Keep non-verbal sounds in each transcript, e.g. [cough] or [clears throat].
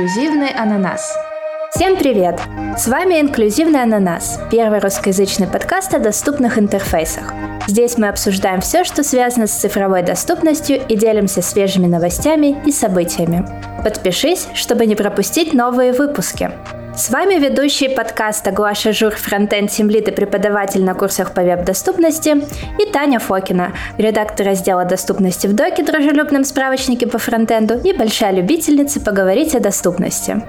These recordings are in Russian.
«Инклюзивный ананас». Всем привет! С вами «Инклюзивный ананас» – первый русскоязычный подкаст о доступных интерфейсах. Здесь мы обсуждаем все, что связано с цифровой доступностью и делимся свежими новостями и событиями. Подпишись, чтобы не пропустить новые выпуски. С вами ведущий подкаста Глаша Жур, фронтенд Тимлит и преподаватель на курсах по веб-доступности, и Таня Фокина, редактор раздела доступности в Доке, дружелюбном справочнике по фронтенду и большая любительница поговорить о доступности.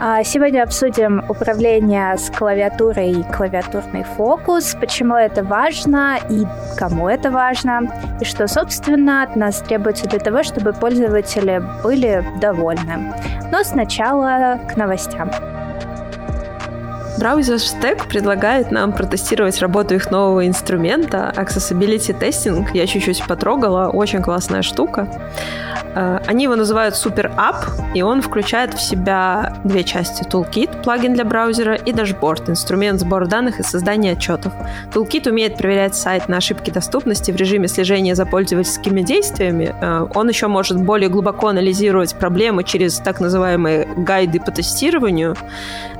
А сегодня обсудим управление с клавиатурой и клавиатурный фокус, почему это важно и кому это важно, и что, собственно, от нас требуется для того, чтобы пользователи были довольны. Но сначала к новостям. Браузер Stack предлагает нам протестировать работу их нового инструмента Accessibility Testing. Я чуть-чуть потрогала, очень классная штука. Э, они его называют Super App, и он включает в себя две части. Toolkit, плагин для браузера, и дашборд, инструмент сбора данных и создания отчетов. Toolkit умеет проверять сайт на ошибки доступности в режиме слежения за пользовательскими действиями. Э, он еще может более глубоко анализировать проблемы через так называемые гайды по тестированию.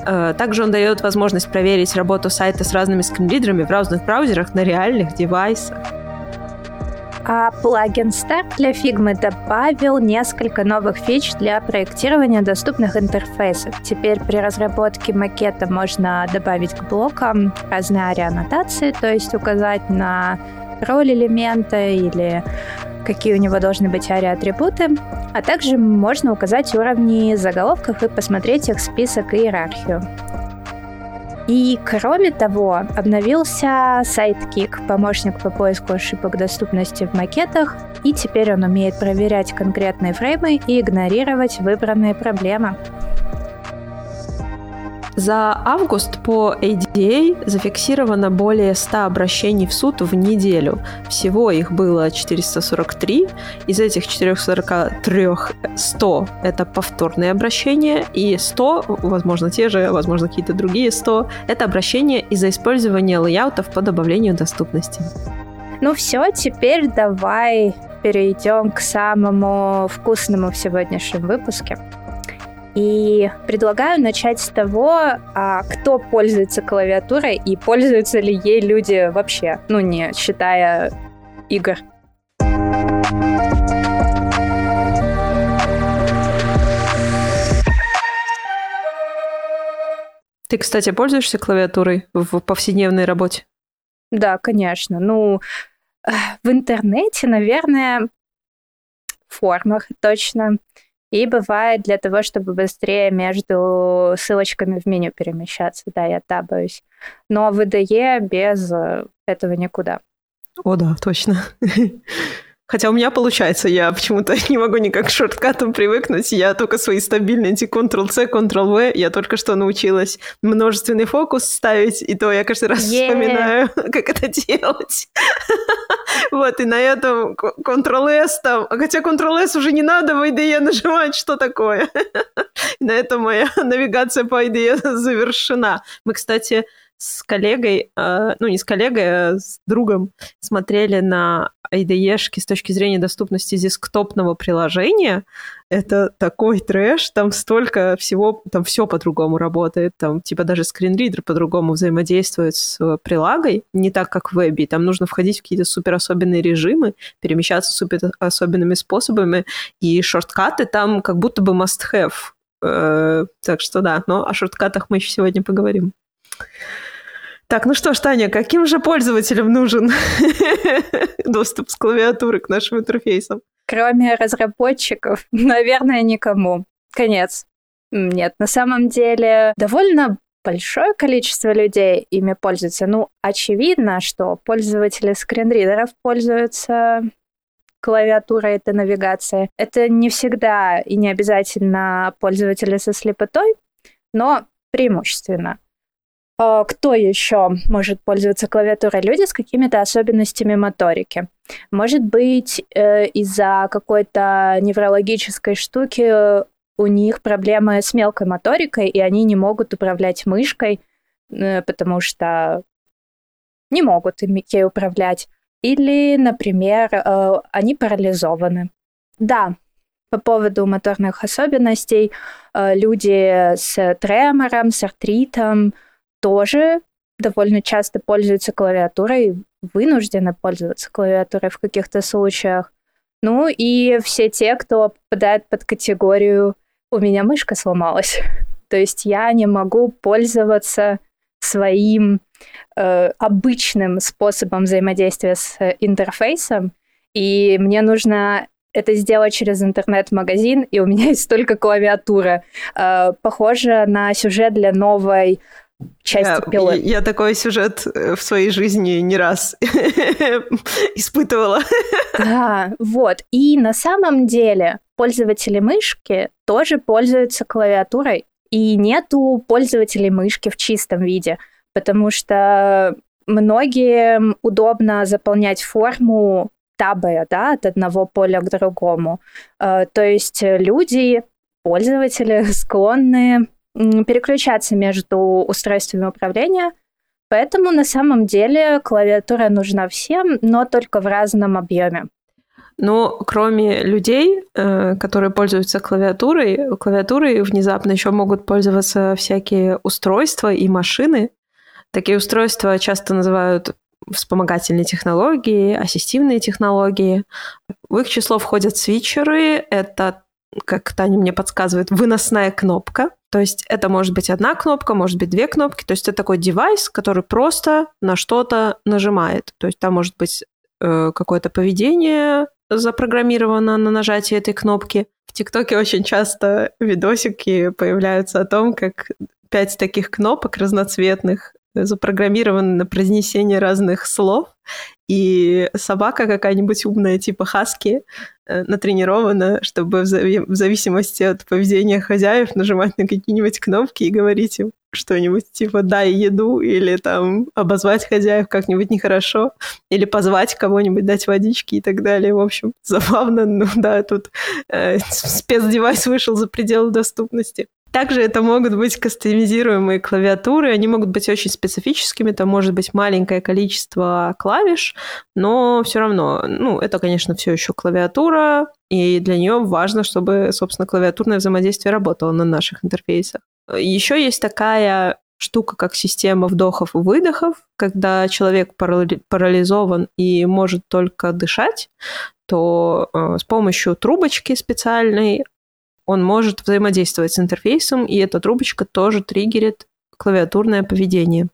Э, также он дает возможность проверить работу сайта с разными скринридерами в разных браузерах на реальных девайсах. А плагин Stack для Figma добавил несколько новых фич для проектирования доступных интерфейсов. Теперь при разработке макета можно добавить к блокам разные ари-аннотации, то есть указать на роль элемента или какие у него должны быть ари-атрибуты, а также можно указать уровни заголовков и посмотреть их список и иерархию. И кроме того, обновился Sidekick, помощник по поиску ошибок доступности в макетах, и теперь он умеет проверять конкретные фреймы и игнорировать выбранные проблемы. За август по ADA зафиксировано более 100 обращений в суд в неделю. Всего их было 443. Из этих 443 100 — это повторные обращения, и 100, возможно, те же, возможно, какие-то другие 100 — это обращения из-за использования лейаутов по добавлению доступности. Ну все, теперь давай перейдем к самому вкусному в сегодняшнем выпуске. И предлагаю начать с того, а кто пользуется клавиатурой и пользуются ли ей люди вообще, ну не считая игр. Ты, кстати, пользуешься клавиатурой в повседневной работе? Да, конечно. Ну, в интернете, наверное, в формах точно. И бывает для того, чтобы быстрее между ссылочками в меню перемещаться. Да, я табаюсь. Но в IDE без э, этого никуда. О, да, точно. [laughs] Хотя у меня получается, я почему-то [laughs] не могу никак к шорткатам привыкнуть. Я только свои стабильные эти Ctrl-C, Ctrl-V. Я только что научилась множественный фокус ставить, и то я каждый раз yeah. вспоминаю, [laughs] как это делать. [laughs] Вот, и на этом Ctrl-S там... Хотя Ctrl-S уже не надо в IDE нажимать, что такое. На этом моя навигация по IDE завершена. Мы, кстати, с коллегой, э, ну не с коллегой, а с другом смотрели на IDE-шки с точки зрения доступности десктопного приложения. Это такой трэш, там столько всего, там все по-другому работает, там типа даже скринридер по-другому взаимодействует с прилагой, не так, как в вебе. Там нужно входить в какие-то супер особенные режимы, перемещаться супер особенными способами, и шорткаты там как будто бы must-have. Э, так что да, но о шорткатах мы еще сегодня поговорим. Так, ну что ж, Таня, каким же пользователям нужен [laughs] доступ с клавиатуры к нашим интерфейсам? Кроме разработчиков, [laughs] наверное, никому. Конец. Нет, на самом деле довольно большое количество людей ими пользуются. Ну, очевидно, что пользователи скринридеров пользуются клавиатурой этой навигации. Это не всегда и не обязательно пользователи со слепотой, но преимущественно. А, кто еще может пользоваться клавиатурой? Люди с какими-то особенностями моторики. Может быть, э, из-за какой-то неврологической штуки у них проблемы с мелкой моторикой, и они не могут управлять мышкой, э, потому что не могут ей управлять. Или, например, э, они парализованы. Да, по поводу моторных особенностей. Э, люди с тремором, с артритом тоже довольно часто пользуются клавиатурой, вынуждены пользоваться клавиатурой в каких-то случаях. Ну и все те, кто попадает под категорию «у меня мышка сломалась». [laughs] То есть я не могу пользоваться своим э, обычным способом взаимодействия с интерфейсом, и мне нужно это сделать через интернет-магазин, и у меня [laughs] есть только клавиатура. Э, похоже на сюжет для новой части я, пилы. Я, такой сюжет э, в своей жизни не раз [laughs] испытывала. Да, вот. И на самом деле пользователи мышки тоже пользуются клавиатурой, и нету пользователей мышки в чистом виде, потому что многим удобно заполнять форму табы, да, от одного поля к другому. Э, то есть люди, пользователи склонны переключаться между устройствами управления, поэтому на самом деле клавиатура нужна всем, но только в разном объеме. Но кроме людей, э, которые пользуются клавиатурой, клавиатурой внезапно еще могут пользоваться всякие устройства и машины. Такие устройства часто называют вспомогательные технологии, ассистивные технологии. В их число входят свитчеры. Это, как Таня мне подсказывает, выносная кнопка. То есть это может быть одна кнопка, может быть две кнопки. То есть это такой девайс, который просто на что-то нажимает. То есть там может быть э, какое-то поведение запрограммировано на нажатие этой кнопки. В ТикТоке очень часто видосики появляются о том, как пять таких кнопок разноцветных запрограммированы на произнесение разных слов, и собака какая-нибудь умная, типа хаски, натренирована, чтобы в, зави- в зависимости от поведения хозяев нажимать на какие-нибудь кнопки и говорить им что-нибудь типа «дай еду» или там обозвать хозяев как-нибудь нехорошо, или позвать кого-нибудь, дать водички и так далее. В общем, [laughs] забавно, ну да, тут э, спецдевайс вышел за пределы доступности. Также это могут быть кастомизируемые клавиатуры, они могут быть очень специфическими, там может быть маленькое количество клавиш, но все равно, ну, это, конечно, все еще клавиатура, и для нее важно, чтобы, собственно, клавиатурное взаимодействие работало на наших интерфейсах. Еще есть такая штука, как система вдохов и выдохов, когда человек парализован и может только дышать, то э, с помощью трубочки специальной он может взаимодействовать с интерфейсом, и эта трубочка тоже триггерит клавиатурное поведение.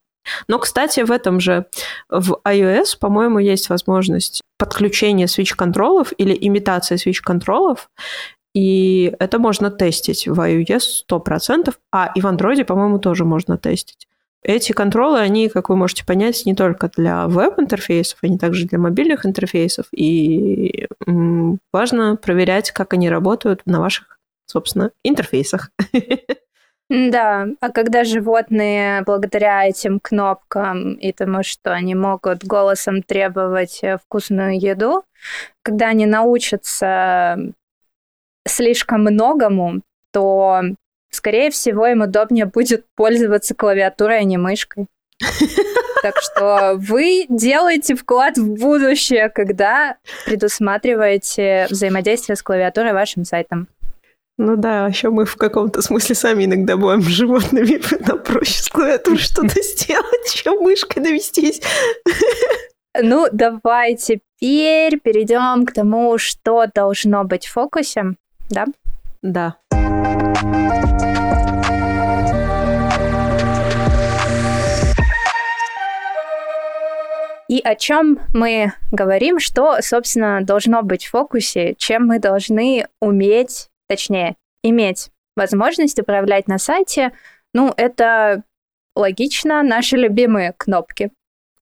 Но, кстати, в этом же, в iOS, по-моему, есть возможность подключения switch-контролов или имитации switch-контролов, и это можно тестить в iOS 100%, а и в Android, по-моему, тоже можно тестить. Эти контролы, они, как вы можете понять, не только для веб-интерфейсов, они также для мобильных интерфейсов, и важно проверять, как они работают на ваших собственно, интерфейсах. [laughs] Да, а когда животные благодаря этим кнопкам и тому, что они могут голосом требовать э, вкусную еду, когда они научатся слишком многому, то, скорее всего, им удобнее будет пользоваться клавиатурой, а не мышкой. Так что вы делаете вклад в будущее, когда предусматриваете взаимодействие с клавиатурой вашим сайтом. Ну да, еще мы в каком-то смысле сами иногда бываем [laughs] животными, нам проще с что-то [laughs] сделать, чем мышкой навестись. [laughs] Ну, давай теперь перейдем к тому, что должно быть в фокусе, да? Да. И о чем мы говорим, что, собственно, должно быть в фокусе, чем мы должны уметь точнее, иметь возможность управлять на сайте, ну, это логично, наши любимые кнопки,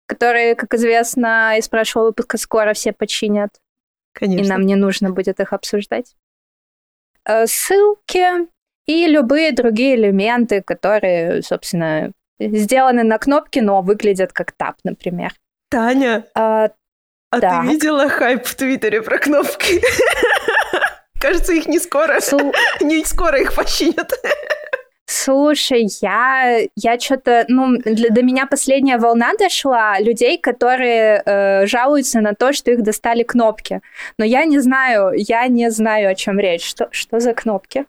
которые, как известно, из прошлого выпуска скоро все починят. Конечно. И нам не нужно будет их обсуждать. Э, ссылки и любые другие элементы, которые, собственно, сделаны на кнопке, но выглядят как тап, например. Таня, а, а ты видела хайп в Твиттере про кнопки? [laughs] Кажется, их не скоро. Су... [laughs] Не скоро их починят. Слушай, я, я что-то, ну, для, до меня последняя волна дошла людей, которые э, жалуются на то, что их достали кнопки. Но я не знаю, я не знаю, о чем речь. Что, что за кнопки?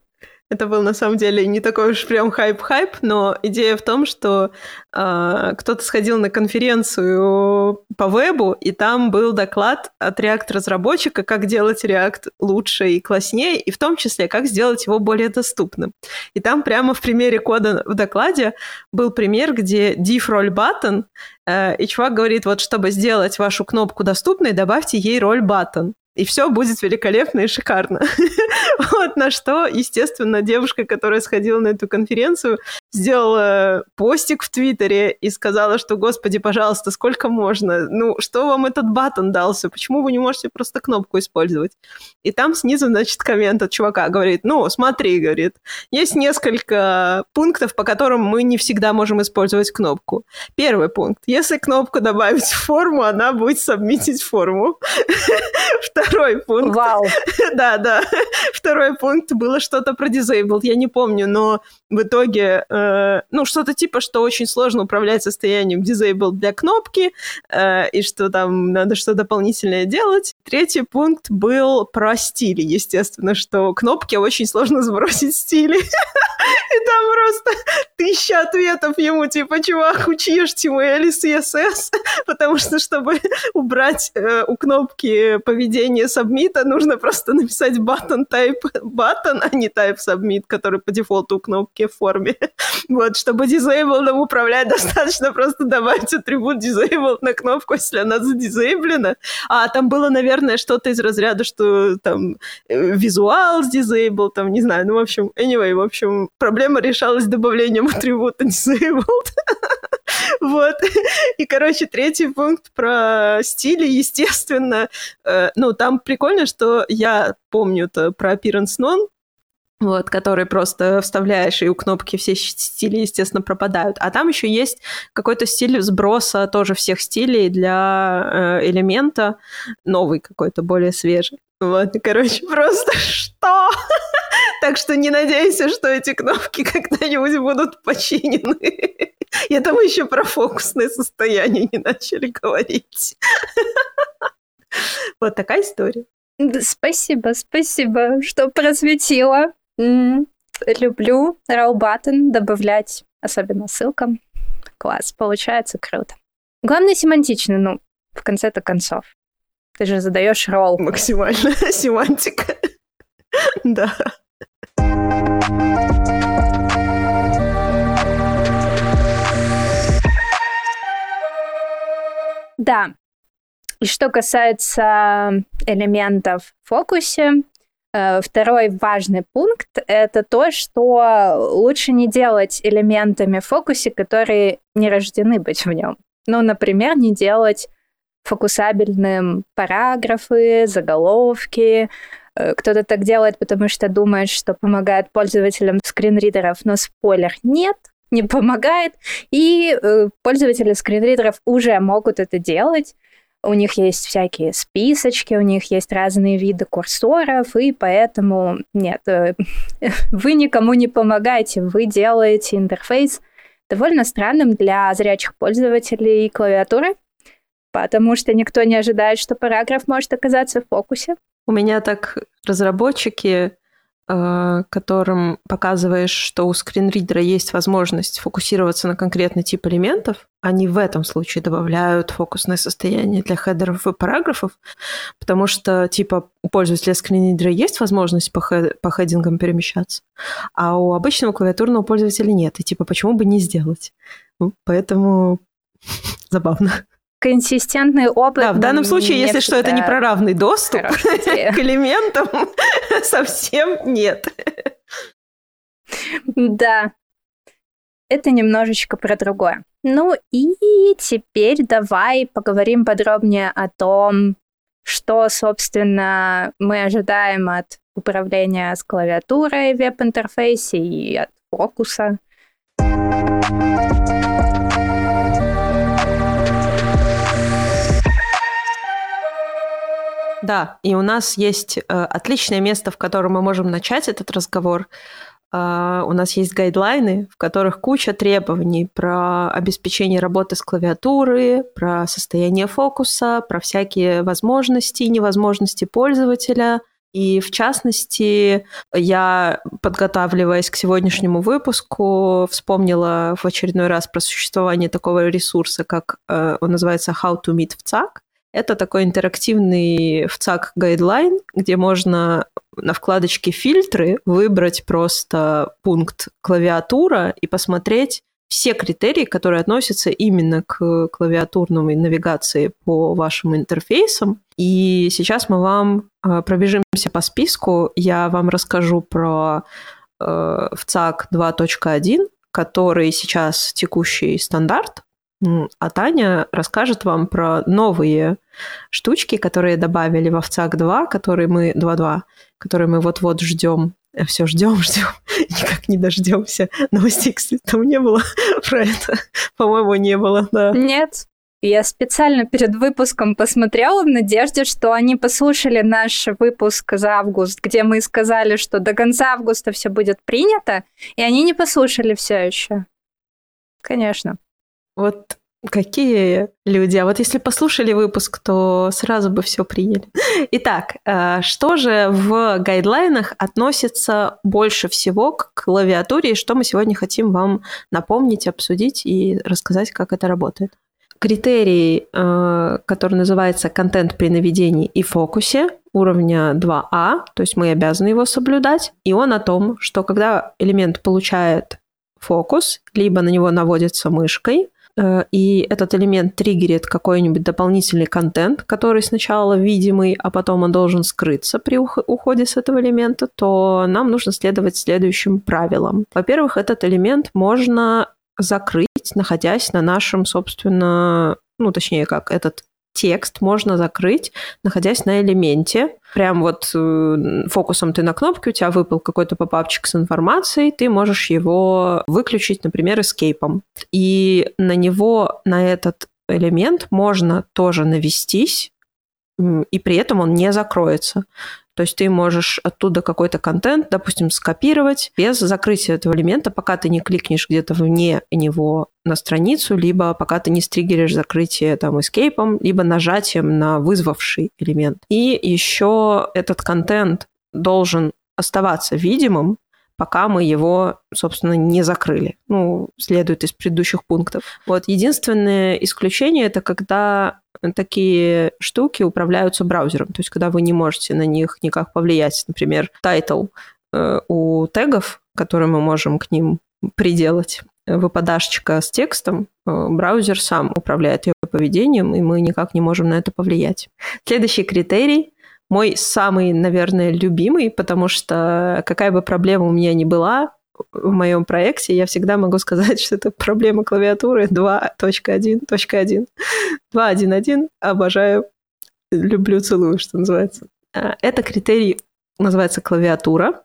Это был на самом деле не такой уж прям хайп-хайп, но идея в том, что э, кто-то сходил на конференцию по вебу, и там был доклад от React-разработчика, как делать React лучше и класснее, и в том числе, как сделать его более доступным. И там прямо в примере кода в докладе был пример, где div role button, э, и чувак говорит, вот чтобы сделать вашу кнопку доступной, добавьте ей role button и все будет великолепно и шикарно. [laughs] вот на что, естественно, девушка, которая сходила на эту конференцию, сделала постик в Твиттере и сказала, что, господи, пожалуйста, сколько можно? Ну, что вам этот батон дался? Почему вы не можете просто кнопку использовать? И там снизу, значит, коммент от чувака говорит, ну, смотри, говорит, есть несколько пунктов, по которым мы не всегда можем использовать кнопку. Первый пункт. Если кнопку добавить в форму, она будет сабмитить форму. [laughs] Второй пункт. Вау. [laughs] да, да. Второй пункт было что-то про disabled, я не помню, но в итоге, э, ну, что-то типа, что очень сложно управлять состоянием disabled для кнопки, э, и что там надо что-то дополнительное делать. Третий пункт был про стили, естественно, что кнопки очень сложно сбросить стили. [laughs] И там просто тысяча ответов ему, типа, чувак, учи HTML и CSS, [laughs] потому что, чтобы убрать э, у кнопки поведение submit, нужно просто написать button type button, а не type submit, который по дефолту у кнопки в форме. [laughs] вот, чтобы disabled управлять, [laughs] достаточно просто добавить атрибут disabled на кнопку, если она задизейблена. А там было, наверное, что-то из разряда, что там э, визуал с disabled, там, не знаю, ну, в общем, anyway, в общем, проблема решалась добавлением атрибута disabled. [laughs] Вот. И, короче, третий пункт про стили, естественно. Э, ну, там прикольно, что я помню-то про appearance non, вот, который просто вставляешь, и у кнопки все стили, естественно, пропадают. А там еще есть какой-то стиль сброса тоже всех стилей для э, элемента, новый какой-то, более свежий. Вот, короче, [laughs] просто что? [laughs] так что не надейся, что эти кнопки [laughs] когда-нибудь будут починены. Это мы еще про фокусное состояние не начали говорить. Вот такая история. Спасибо, спасибо, что просветила. Люблю raw button добавлять, особенно ссылкам. Класс, получается круто. Главное семантично, ну, в конце-то концов. Ты же задаешь ролл. Максимально [laughs] семантика. да. Да. И что касается элементов в фокусе, Второй важный пункт — это то, что лучше не делать элементами фокусе, которые не рождены быть в нем. Ну, например, не делать фокусабельным параграфы, заголовки. Э, кто-то так делает, потому что думает, что помогает пользователям скринридеров, но спойлер — нет не помогает, и э, пользователи скринридеров уже могут это делать. У них есть всякие списочки, у них есть разные виды курсоров, и поэтому нет, э, [laughs] вы никому не помогаете, вы делаете интерфейс довольно странным для зрячих пользователей клавиатуры, потому что никто не ожидает, что параграф может оказаться в фокусе. У меня так разработчики которым показываешь, что у скринридера есть возможность фокусироваться на конкретный тип элементов, они в этом случае добавляют фокусное состояние для хедеров и параграфов, потому что, типа, у пользователя скринридера есть возможность по, хед- по хедингам перемещаться, а у обычного клавиатурного пользователя нет. И, типа, почему бы не сделать? Поэтому [laughs] забавно консистентный опыт. Да, в данном случае, если что, это не про равный доступ [laughs] к элементам, [laughs] совсем нет. Да, это немножечко про другое. Ну и теперь давай поговорим подробнее о том, что, собственно, мы ожидаем от управления с клавиатурой в веб-интерфейсе и от фокуса. Да, и у нас есть э, отличное место, в котором мы можем начать этот разговор. Uh, у нас есть гайдлайны, в которых куча требований про обеспечение работы с клавиатуры, про состояние фокуса, про всякие возможности и невозможности пользователя. И в частности, я, подготавливаясь к сегодняшнему выпуску, вспомнила в очередной раз про существование такого ресурса, как uh, он называется How to Meet в ЦАК. Это такой интерактивный ВЦАК гайдлайн, где можно на вкладочке «Фильтры» выбрать просто пункт «Клавиатура» и посмотреть все критерии, которые относятся именно к клавиатурной навигации по вашим интерфейсам. И сейчас мы вам э, пробежимся по списку. Я вам расскажу про э, ВЦАК 2.1, который сейчас текущий стандарт, а Таня расскажет вам про новые штучки, которые добавили во ВЦАК 2, которые мы 2.2, которые мы вот-вот ждем. Все ждем, [laughs] ждем, никак не дождемся. Новостей, кстати, там не было [laughs] про это. По-моему, не было, да. Нет, я специально перед выпуском посмотрела в надежде, что они послушали наш выпуск за август, где мы сказали, что до конца августа все будет принято, и они не послушали все еще. Конечно. Вот Какие люди? А вот если послушали выпуск, то сразу бы все приняли. [laughs] Итак, э, что же в гайдлайнах относится больше всего к клавиатуре, и что мы сегодня хотим вам напомнить, обсудить и рассказать, как это работает? Критерий, э, который называется контент при наведении и фокусе, уровня 2А, то есть мы обязаны его соблюдать, и он о том, что когда элемент получает фокус, либо на него наводится мышкой, и этот элемент триггерит какой-нибудь дополнительный контент, который сначала видимый, а потом он должен скрыться при уходе с этого элемента, то нам нужно следовать следующим правилам. Во-первых, этот элемент можно закрыть, находясь на нашем, собственно, ну, точнее, как этот текст можно закрыть, находясь на элементе. Прям вот э, фокусом ты на кнопке, у тебя выпал какой-то попапчик с информацией, ты можешь его выключить, например, эскейпом. И на него, на этот элемент можно тоже навестись, и при этом он не закроется. То есть ты можешь оттуда какой-то контент, допустим, скопировать без закрытия этого элемента, пока ты не кликнешь где-то вне него на страницу, либо пока ты не стригеришь закрытие там эскейпом, либо нажатием на вызвавший элемент. И еще этот контент должен оставаться видимым, пока мы его, собственно, не закрыли. Ну, следует из предыдущих пунктов. Вот единственное исключение это когда такие штуки управляются браузером, то есть когда вы не можете на них никак повлиять. Например, title э, у тегов, которые мы можем к ним приделать, выпадашечка с текстом, э, браузер сам управляет ее поведением, и мы никак не можем на это повлиять. Следующий критерий мой самый, наверное, любимый, потому что какая бы проблема у меня ни была в моем проекте, я всегда могу сказать, [laughs] что это проблема клавиатуры 2.1.1. 2.1.1 обожаю, люблю, целую, что называется. А, это критерий называется клавиатура.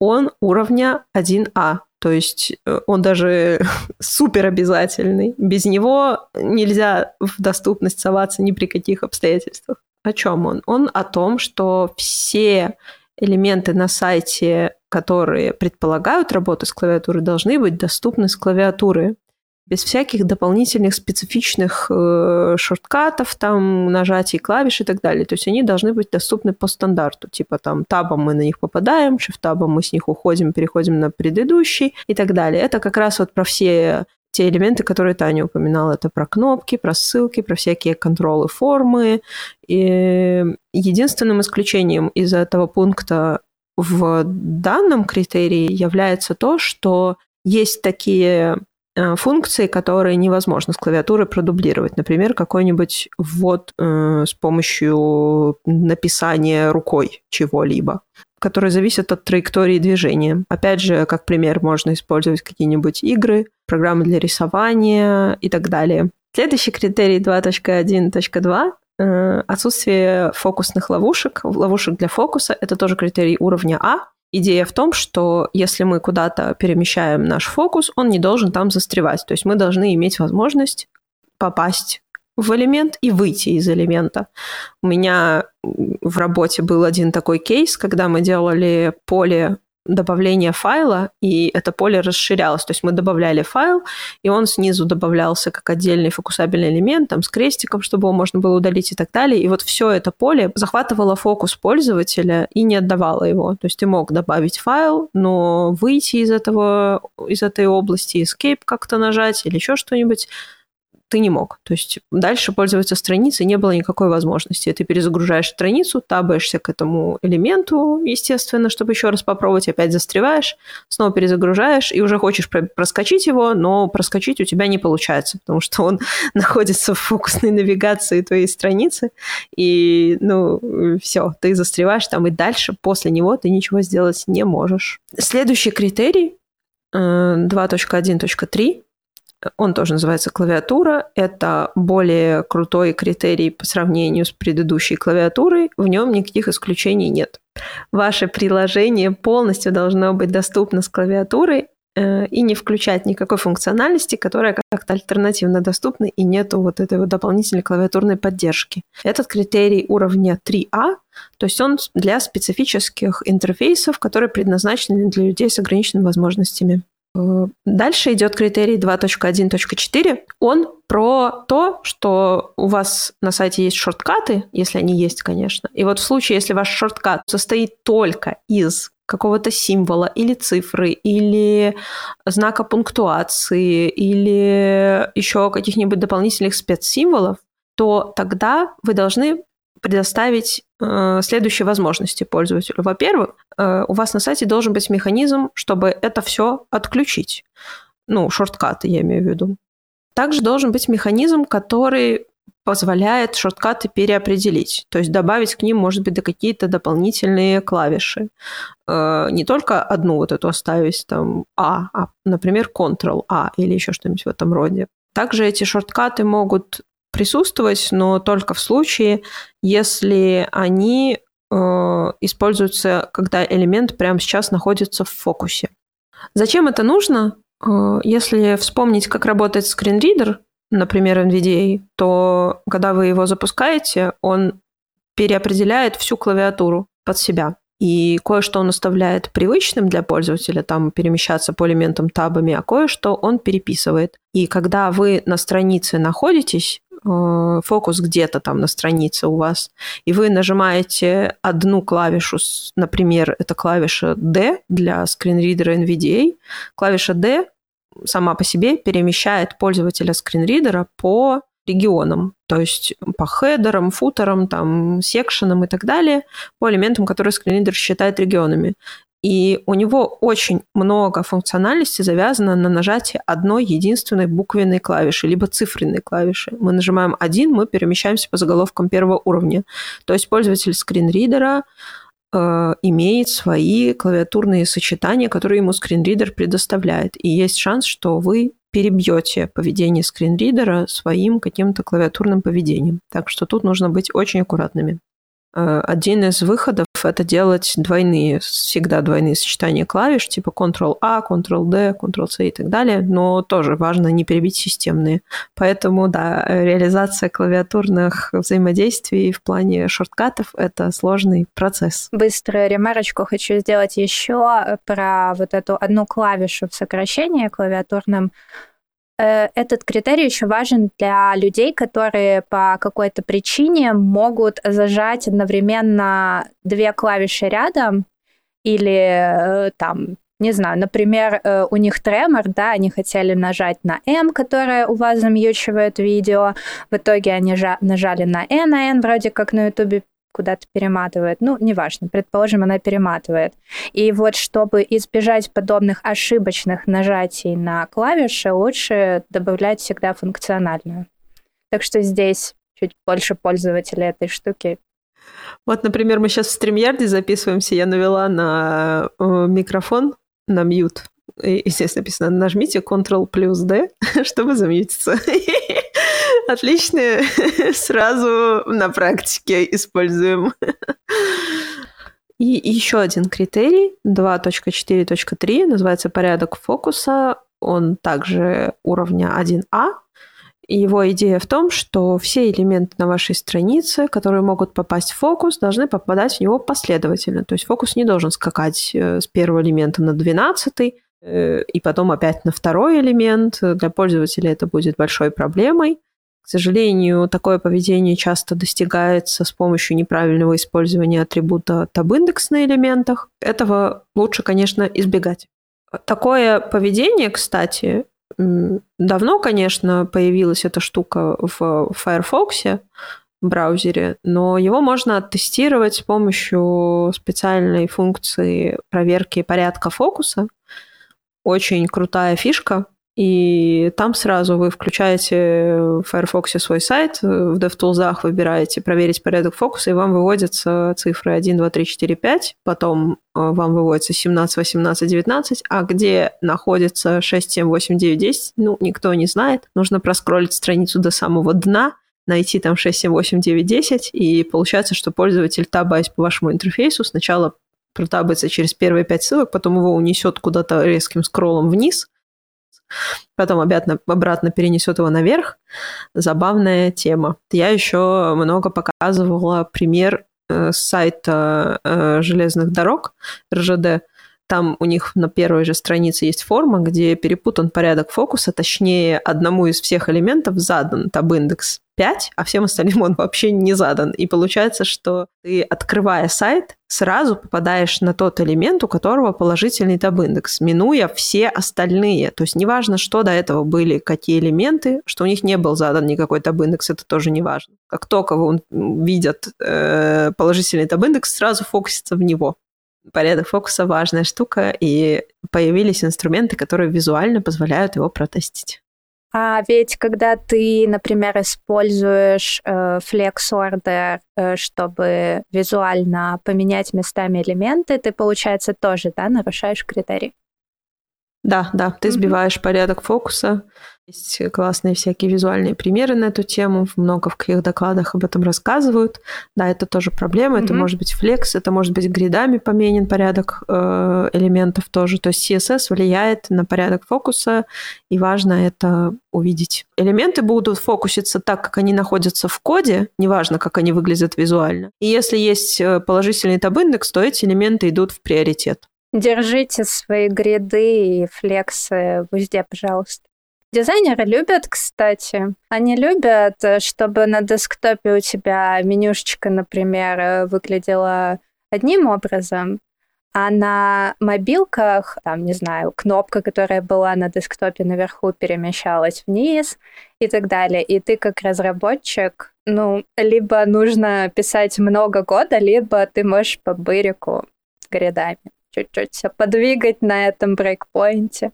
Он уровня 1А, то есть э, он даже [laughs] супер обязательный. Без него нельзя в доступность соваться ни при каких обстоятельствах. О чем он? Он о том, что все элементы на сайте, которые предполагают работу с клавиатурой, должны быть доступны с клавиатуры без всяких дополнительных специфичных э, шорткатов, там, нажатий клавиш и так далее. То есть они должны быть доступны по стандарту. Типа там табом мы на них попадаем, шифтабом мы с них уходим, переходим на предыдущий и так далее. Это как раз вот про все те элементы, которые Таня упоминала. Это про кнопки, про ссылки, про всякие контролы формы. И единственным исключением из этого пункта в данном критерии является то, что есть такие э, функции, которые невозможно с клавиатуры продублировать. Например, какой-нибудь ввод э, с помощью написания рукой чего-либо которые зависят от траектории движения. Опять же, как пример, можно использовать какие-нибудь игры, программы для рисования и так далее. Следующий критерий 2.1.2 э, отсутствие фокусных ловушек, ловушек для фокуса, это тоже критерий уровня А. Идея в том, что если мы куда-то перемещаем наш фокус, он не должен там застревать. То есть мы должны иметь возможность попасть в элемент и выйти из элемента. У меня в работе был один такой кейс, когда мы делали поле добавления файла, и это поле расширялось. То есть мы добавляли файл, и он снизу добавлялся как отдельный фокусабельный элемент, там, с крестиком, чтобы его можно было удалить и так далее. И вот все это поле захватывало фокус пользователя и не отдавало его. То есть ты мог добавить файл, но выйти из этого, из этой области, escape как-то нажать или еще что-нибудь, ты не мог. То есть дальше пользоваться страницей не было никакой возможности. Ты перезагружаешь страницу, табаешься к этому элементу, естественно, чтобы еще раз попробовать, опять застреваешь, снова перезагружаешь, и уже хочешь проскочить его, но проскочить у тебя не получается, потому что он [laughs] находится в фокусной навигации твоей страницы, и, ну, все, ты застреваешь там, и дальше после него ты ничего сделать не можешь. Следующий критерий 2.1.3 э, он тоже называется клавиатура. Это более крутой критерий по сравнению с предыдущей клавиатурой. В нем никаких исключений нет. Ваше приложение полностью должно быть доступно с клавиатурой э, и не включать никакой функциональности, которая как-то альтернативно доступна и нету вот этой вот дополнительной клавиатурной поддержки. Этот критерий уровня 3А, то есть он для специфических интерфейсов, которые предназначены для людей с ограниченными возможностями. Э, дальше идет критерий 2.1.4. Он про то, что у вас на сайте есть шорткаты, если они есть, конечно. И вот в случае, если ваш шорткат состоит только из какого-то символа или цифры, или знака пунктуации, или еще каких-нибудь дополнительных спецсимволов, то тогда вы должны предоставить э, следующие возможности пользователю. Во-первых, э, у вас на сайте должен быть механизм, чтобы это все отключить. Ну, шорткаты я имею в виду. Также должен быть механизм, который позволяет шорткаты переопределить. То есть добавить к ним, может быть, да какие-то дополнительные клавиши. Э, не только одну вот эту оставить, там, А, а, например, Ctrl-A или еще что-нибудь в этом роде. Также эти шорткаты могут присутствовать, но только в случае, если они э, используются, когда элемент прямо сейчас находится в фокусе. Зачем это нужно? Э, если вспомнить, как работает скринридер, например, NVDA, то когда вы его запускаете, он переопределяет всю клавиатуру под себя. И кое-что он оставляет привычным для пользователя, там перемещаться по элементам табами, а кое-что он переписывает. И когда вы на странице находитесь, фокус где-то там на странице у вас, и вы нажимаете одну клавишу, например, это клавиша D для скринридера NVDA, клавиша D сама по себе перемещает пользователя скринридера по регионам, то есть по хедерам, футерам, там, секшенам и так далее, по элементам, которые скринридер считает регионами. И у него очень много функциональности завязано на нажатии одной единственной буквенной клавиши, либо цифренной клавиши. Мы нажимаем один, мы перемещаемся по заголовкам первого уровня. То есть пользователь скринридера э, имеет свои клавиатурные сочетания, которые ему скринридер предоставляет. И есть шанс, что вы перебьете поведение скринридера своим каким-то клавиатурным поведением. Так что тут нужно быть очень аккуратными. Э, один из выходов — это делать двойные, всегда двойные сочетания клавиш, типа Ctrl-A, Ctrl-D, Ctrl-C и так далее, но тоже важно не перебить системные. Поэтому, да, реализация клавиатурных взаимодействий в плане шорткатов — это сложный процесс. Быструю ремарочку хочу сделать еще про вот эту одну клавишу в сокращении клавиатурным Э, этот критерий еще важен для людей, которые по какой-то причине могут зажать одновременно две клавиши рядом или э, там не знаю, например, э, у них тремор, да, они хотели нажать на M, которая у вас замьючивает видео, в итоге они нажали на N, а N вроде как на YouTube куда-то перематывает. Ну, неважно, предположим, она перематывает. И вот чтобы избежать подобных ошибочных нажатий на клавиши, лучше добавлять всегда функциональную. Так что здесь чуть больше пользователей этой штуки. Вот, например, мы сейчас в StreamYard записываемся, я навела на э, микрофон, на мьют. И здесь написано, нажмите Ctrl плюс D, [laughs] чтобы замьютиться. [laughs] [laughs] Отлично, [laughs] сразу на практике используем. И еще один критерий, 2.4.3, называется порядок фокуса. Он также уровня 1А. Его идея в том, что все элементы на вашей странице, которые могут попасть в фокус, должны попадать в него последовательно. То есть фокус не должен скакать э, с первого элемента на двенадцатый, э, и потом опять на второй элемент. Для пользователя это будет большой проблемой. К сожалению, такое поведение часто достигается с помощью неправильного использования атрибута tab-индекс на элементах. Этого лучше, конечно, избегать. Такое поведение, кстати, давно, конечно, появилась эта штука в Firefox, браузере, но его можно оттестировать с помощью специальной функции проверки порядка фокуса. Очень крутая фишка. И там сразу вы включаете в Firefox свой сайт, в DevTools выбираете проверить порядок фокуса, и вам выводятся цифры 1, 2, 3, 4, 5, потом э, вам выводится 17, 18, 19, а где находится 6, 7, 8, 9, 10, ну, никто не знает. Нужно проскролить страницу до самого дна, найти там 6, 7, 8, 9, 10, и получается, что пользователь, табаясь по вашему интерфейсу, сначала протабается через первые пять ссылок, потом его унесет куда-то резким скроллом вниз, потом обратно, обратно перенесет его наверх. Забавная тема. Я еще много показывала пример э, с сайта э, железных дорог РЖД, там у них на первой же странице есть форма, где перепутан порядок фокуса, точнее, одному из всех элементов задан таб-индекс 5, а всем остальным он вообще не задан. И получается, что ты, открывая сайт, сразу попадаешь на тот элемент, у которого положительный таб-индекс, минуя все остальные. То есть неважно, что до этого были, какие элементы, что у них не был задан никакой таб-индекс, это тоже не важно. Как только вы видят э, положительный таб-индекс, сразу фокусится в него порядок фокуса важная штука, и появились инструменты, которые визуально позволяют его протестить. А ведь когда ты, например, используешь э, Flex Order, э, чтобы визуально поменять местами элементы, ты, получается, тоже да, нарушаешь критерий. Да, да, ты сбиваешь mm-hmm. порядок фокуса. Есть классные всякие визуальные примеры на эту тему. Много в каких докладах об этом рассказывают. Да, это тоже проблема. Mm-hmm. Это может быть флекс, это может быть гридами поменен порядок э, элементов тоже. То есть CSS влияет на порядок фокуса, и важно это увидеть. Элементы будут фокуситься так, как они находятся в коде, неважно, как они выглядят визуально. И если есть э, положительный таб-индекс, то эти элементы идут в приоритет. Держите свои гриды и флексы в узде, пожалуйста. Дизайнеры любят, кстати. Они любят, чтобы на десктопе у тебя менюшечка, например, выглядела одним образом, а на мобилках, там, не знаю, кнопка, которая была на десктопе наверху, перемещалась вниз и так далее. И ты как разработчик, ну, либо нужно писать много кода, либо ты можешь по бырику грядами чуть-чуть подвигать на этом брейкпоинте.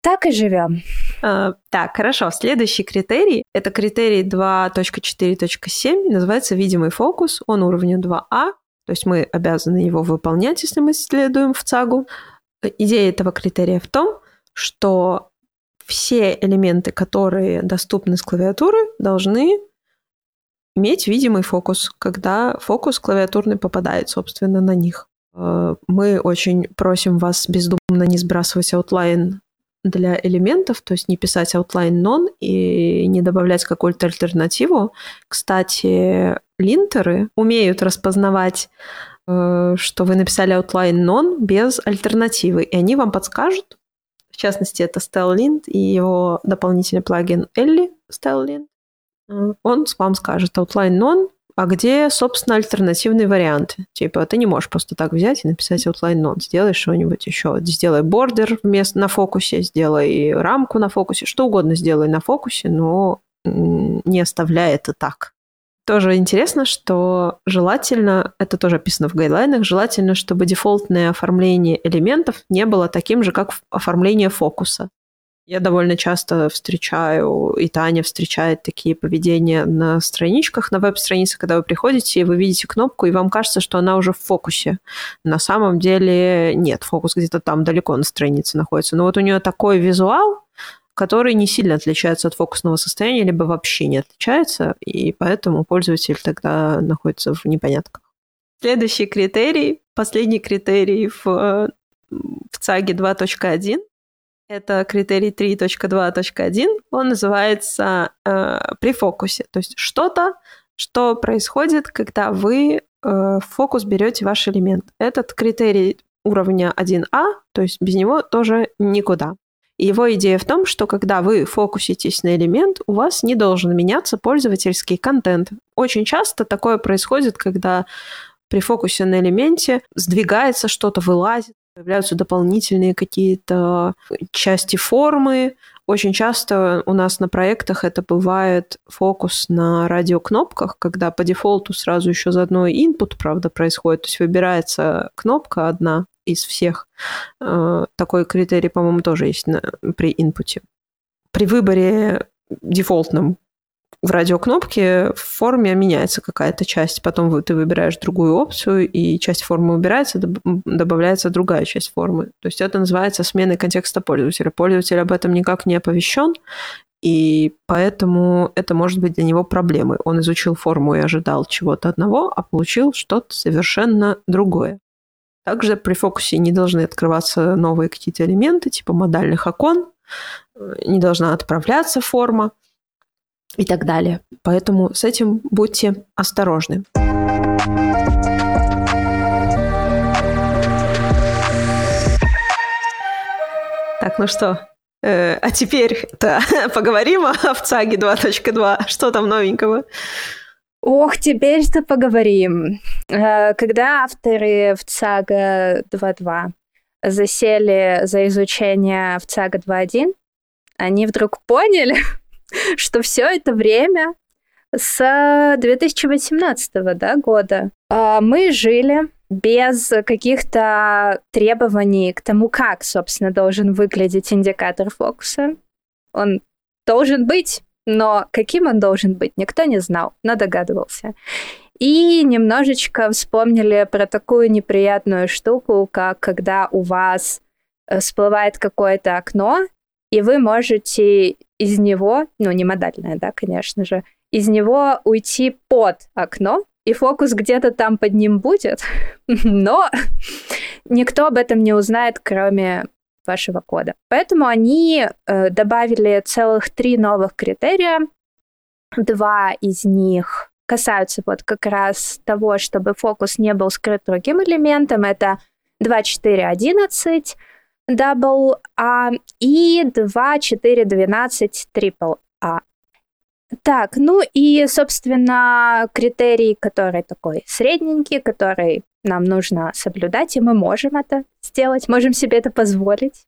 Так и живем. А, так, хорошо. Следующий критерий – это критерий 2.4.7, называется «Видимый фокус». Он уровня 2А, то есть мы обязаны его выполнять, если мы следуем в ЦАГу. Идея этого критерия в том, что все элементы, которые доступны с клавиатуры, должны иметь видимый фокус, когда фокус клавиатурный попадает, собственно, на них. Э, мы очень просим вас бездумно не сбрасывать outline для элементов, то есть не писать outline non и не добавлять какую-то альтернативу. Кстати, линтеры умеют распознавать, э, что вы написали outline non без альтернативы, и они вам подскажут. В частности, это StyleLint и его дополнительный плагин Ellie StyleLint. Э, он вам скажет outline non а где, собственно, альтернативные варианты? Типа, ты не можешь просто так взять и написать outline node. Сделай что-нибудь еще. Сделай бордер вместо на фокусе, сделай рамку на фокусе, что угодно сделай на фокусе, но не оставляй это так. Тоже интересно, что желательно, это тоже описано в гайдлайнах, желательно, чтобы дефолтное оформление элементов не было таким же, как оформление фокуса. Я довольно часто встречаю, и Таня встречает такие поведения на страничках, на веб-странице, когда вы приходите, и вы видите кнопку, и вам кажется, что она уже в фокусе. На самом деле нет, фокус где-то там далеко на странице находится. Но вот у нее такой визуал, который не сильно отличается от фокусного состояния, либо вообще не отличается, и поэтому пользователь тогда находится в непонятках. Следующий критерий, последний критерий в, в ЦАГе 2.1 Это критерий 3.2.1. Он называется э, при фокусе. То есть что-то, что происходит, когда вы э, в фокус берете ваш элемент. Этот критерий уровня 1А, то есть без него тоже никуда. Его идея в том, что когда вы фокуситесь на элемент, у вас не должен меняться пользовательский контент. Очень часто такое происходит, когда при фокусе на элементе сдвигается что-то, вылазит, появляются дополнительные какие-то части формы. Очень часто у нас на проектах это бывает фокус на радиокнопках, когда по дефолту сразу еще заодно input, правда, происходит. То есть выбирается кнопка одна, из всех. Э, такой критерий, по-моему, тоже есть при инпуте. При выборе дефолтном в радиокнопке в форме меняется какая-то часть, потом ты выбираешь другую опцию, и часть формы убирается, добавляется другая часть формы. То есть это называется сменой контекста пользователя. Пользователь об этом никак не оповещен, и поэтому это может быть для него проблемой. Он изучил форму и ожидал чего-то одного, а получил что-то совершенно другое. Также при фокусе не должны открываться новые какие-то элементы, типа модальных окон, э, не должна отправляться форма и так далее. Поэтому с этим будьте осторожны. Так, ну что, э, а теперь [laughs] поговорим о ЦАГе 2.2. Что там новенького? Ох, теперь-то поговорим. Э, когда авторы в ЦАГа 2.2 засели за изучение в ЦАГа 2.1, они вдруг поняли, [laughs] что все это время с 2018 да, года а, мы жили без каких-то требований к тому, как, собственно, должен выглядеть индикатор фокуса. Он должен быть но каким он должен быть, никто не знал, но догадывался. И немножечко вспомнили про такую неприятную штуку, как когда у вас э, всплывает какое-то окно, и вы можете из него, ну не модальное, да, конечно же, из него уйти под окно, и фокус где-то там под ним будет, [laughs] но никто об этом не узнает, кроме вашего кода. Поэтому они э, добавили целых три новых критерия. Два из них касаются вот как раз того, чтобы фокус не был скрыт другим элементом. Это 2.4.11 double A и 2.4.12 triple A. Так, ну и, собственно, критерий, который такой средненький, который нам нужно соблюдать, и мы можем это сделать, можем себе это позволить.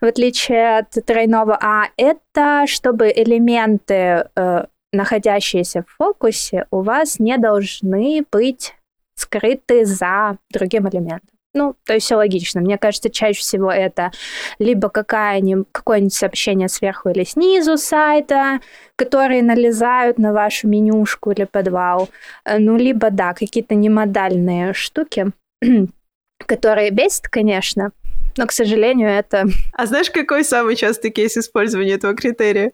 В отличие от тройного А, это чтобы элементы, э, находящиеся в фокусе, у вас не должны быть скрыты за другим элементом. Ну, то есть все логично. Мне кажется, чаще всего это либо какая-нибудь, какое-нибудь сообщение сверху или снизу сайта, которые налезают на вашу менюшку или подвал. Э, ну, либо, да, какие-то немодальные штуки, [clears throat] которые бесят, конечно, но, к сожалению, это... А знаешь, какой самый частый кейс использования этого критерия?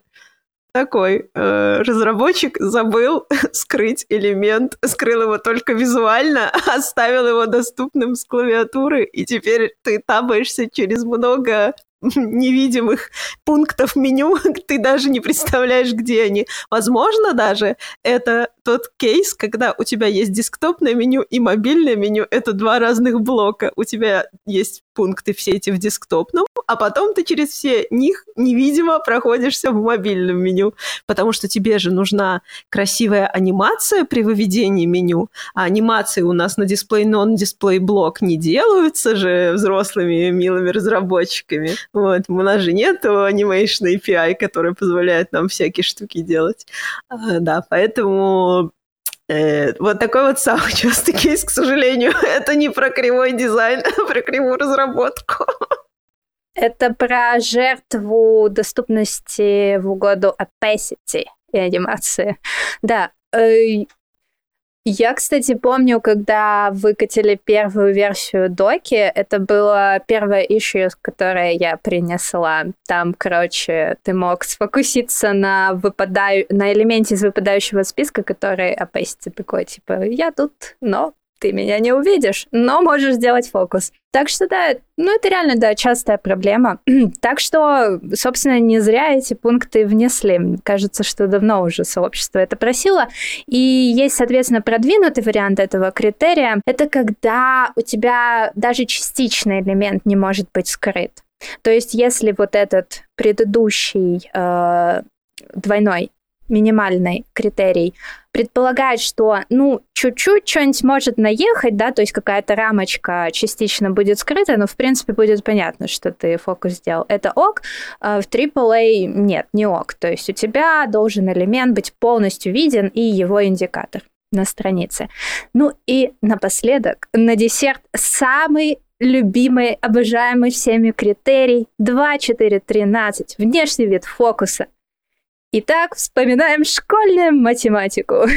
Такой э, разработчик забыл [laughs] скрыть элемент, скрыл его только визуально, [laughs] оставил его доступным с клавиатуры, и теперь ты табаешься через много [laughs] невидимых пунктов меню, ты даже не представляешь, где они. Возможно, даже это тот кейс, когда у тебя есть десктопное меню и мобильное меню. Это два разных блока. У тебя есть пункты все эти в десктопном, а потом ты через все них невидимо проходишься в мобильном меню, потому что тебе же нужна красивая анимация при выведении меню, а анимации у нас на дисплей нон-дисплей блок не делаются же взрослыми милыми разработчиками. Вот, у нас же нет Animation API, который позволяет нам всякие штуки делать. А, да, поэтому э, вот такой вот самый [laughs] частый кейс, к сожалению. [laughs] Это не про кривой дизайн, [laughs] а про кривую разработку. Это про жертву доступности в угоду opacity и анимации. Да, э, я, кстати, помню, когда выкатили первую версию доки, это было первое issue, которое я принесла. Там, короче, ты мог сфокуситься на, выпадаю... на элементе из выпадающего списка, который опасится такой, типа, я тут, но ты меня не увидишь, но можешь сделать фокус. Так что да, ну это реально, да, частая проблема. [clears throat] так что, собственно, не зря эти пункты внесли. Кажется, что давно уже сообщество это просило. И есть, соответственно, продвинутый вариант этого критерия. Это когда у тебя даже частичный элемент не может быть скрыт. То есть, если вот этот предыдущий э, двойной минимальный критерий предполагает, что, ну, чуть-чуть что-нибудь может наехать, да, то есть какая-то рамочка частично будет скрыта, но, в принципе, будет понятно, что ты фокус сделал. Это ок. А в AAA нет, не ок. То есть у тебя должен элемент быть полностью виден и его индикатор на странице. Ну и напоследок, на десерт, самый любимый, обожаемый всеми критерий 2, 4, 13, внешний вид фокуса – Итак, вспоминаем школьную математику. [laughs]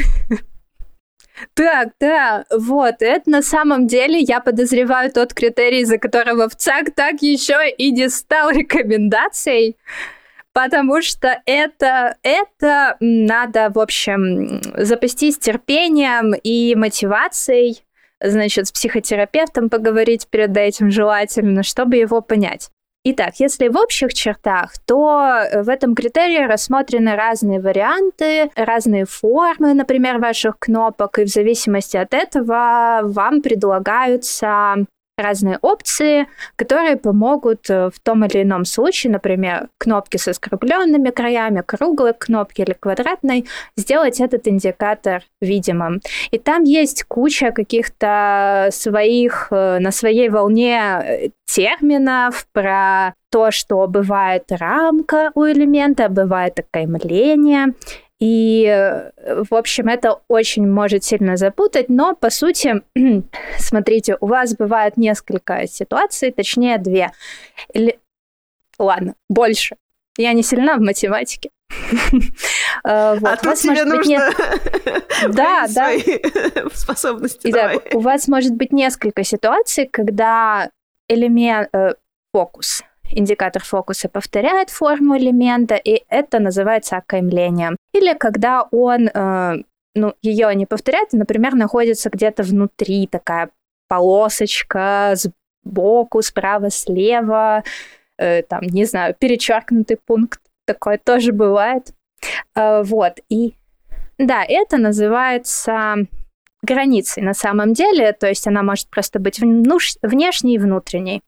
Так, да, вот, это на самом деле, я подозреваю, тот критерий, за которого в ЦАК так еще и не стал рекомендацией, потому что это, это надо, в общем, запастись терпением и мотивацией, значит, с психотерапевтом поговорить перед этим желательно, чтобы его понять. Итак, если в общих чертах, то э, в этом критерии рассмотрены разные варианты, разные формы, например, ваших кнопок, и в зависимости от этого вам предлагаются разные опции, которые помогут э, в том или ином случае, например, кнопки со скругленными краями, круглой кнопки или квадратной, сделать этот индикатор видимым. И там есть куча каких-то своих, э, на своей волне э, терминов про то, что бывает рамка у элемента, бывает окаймление, и, в общем, это очень может сильно запутать, но, по сути, [clears throat] смотрите, у вас бывает несколько ситуаций, точнее, две. Или... Ладно, больше. Я не сильна в математике. [laughs] А тут тебе нужно [laughs] да, да. [laughs] способности. У вас может быть несколько ситуаций, когда элемент э, фокус индикатор фокуса повторяет форму элемента, и это называется окаймлением. Или когда он э, ну, ее не повторяет, а, например, находится где-то внутри такая полосочка сбоку, справа, слева, э, там, не знаю, перечеркнутый пункт, такое тоже бывает. Э, вот, и да, это называется границей на самом деле, то есть она может просто быть внешней и внутренней.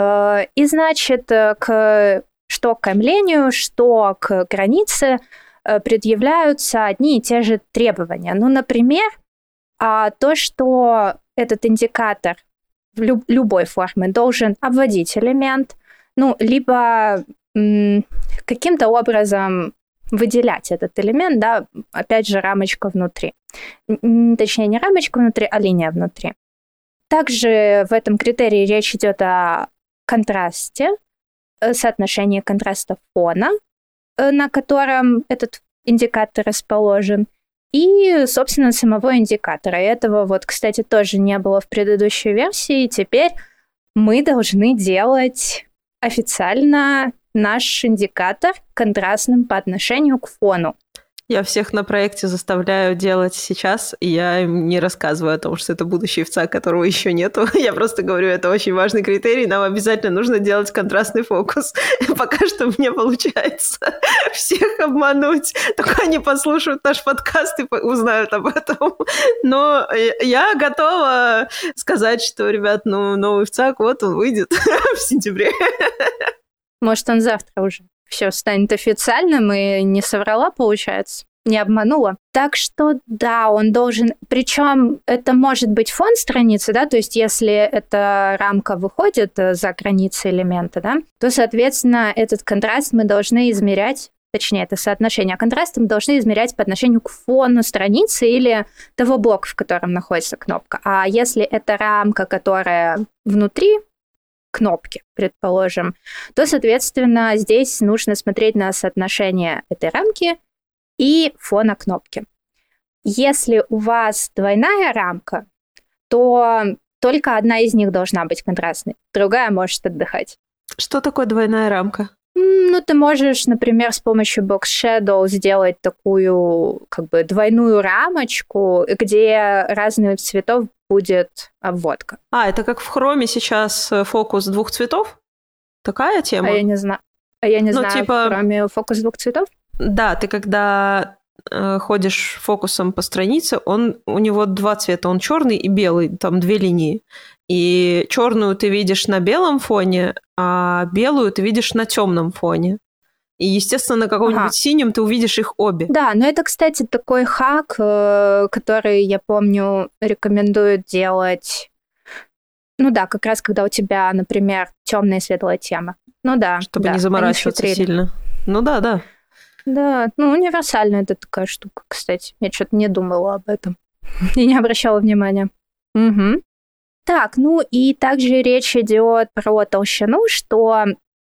И, значит, к, что к кормлению, что к границе э, предъявляются одни и те же требования. Ну, например, а, то, что этот индикатор в люб- любой форме должен обводить элемент, ну, либо м- каким-то образом выделять этот элемент, да, опять же, рамочка внутри. Точнее, не рамочка внутри, а линия внутри. Также в этом критерии речь идет о контрасте, э, соотношение контраста фона, э, на котором этот индикатор расположен, и, собственно, самого индикатора. Этого вот, кстати, тоже не было в предыдущей версии. Теперь мы должны делать официально наш индикатор контрастным по отношению к фону. Я всех на проекте заставляю делать сейчас, и я им не рассказываю о том, что это будущий ВЦА, которого еще нету. [laughs] Я просто говорю, это очень важный критерий, нам обязательно нужно делать контрастный фокус. [laughs] Пока что мне получается [laughs] всех обмануть. Только они послушают наш подкаст и узнают об этом. Но я готова сказать, что, ребят, ну, новый ВЦАК, вот он выйдет в сентябре. Может, он завтра уже все станет официальным и не соврала, получается не обманула. Так что да, он должен, причем это может быть фон страницы, да, то есть если эта рамка выходит э, за границы элемента, да, то, соответственно, этот контраст мы должны измерять точнее, это соотношение контраста мы должны измерять по отношению к фону страницы или того блока, в котором находится кнопка. А если это рамка, которая внутри кнопки, предположим, то, соответственно, здесь нужно смотреть на соотношение этой рамки и фона кнопки. Если у вас двойная рамка, то только одна из них должна быть контрастной, другая может отдыхать. Что такое двойная рамка? Ну, ты можешь, например, с помощью Box Shadow сделать такую как бы двойную рамочку, где разных цветов будет обводка. А, это как в хроме сейчас э, фокус двух цветов? Такая тема? А я не знаю. А я не ну, знаю, типа... кроме фокус двух цветов? Да, ты когда э, ходишь фокусом по странице, он у него два цвета, он черный и белый, там две линии. И черную ты видишь на белом фоне, а белую ты видишь на темном фоне. И, естественно, на каком-нибудь ага. синем ты увидишь их обе. Да, но это, кстати, такой хак, э, который, я помню, рекомендуют делать. Ну да, как раз когда у тебя, например, темная и светлая тема. Ну да. Чтобы да, не заморачиваться сильно. Ну да, да. Да, ну универсальная это такая штука, кстати. Я что-то не думала об этом [laughs] и не обращала внимания. Угу. Так, ну и также речь идет про толщину, что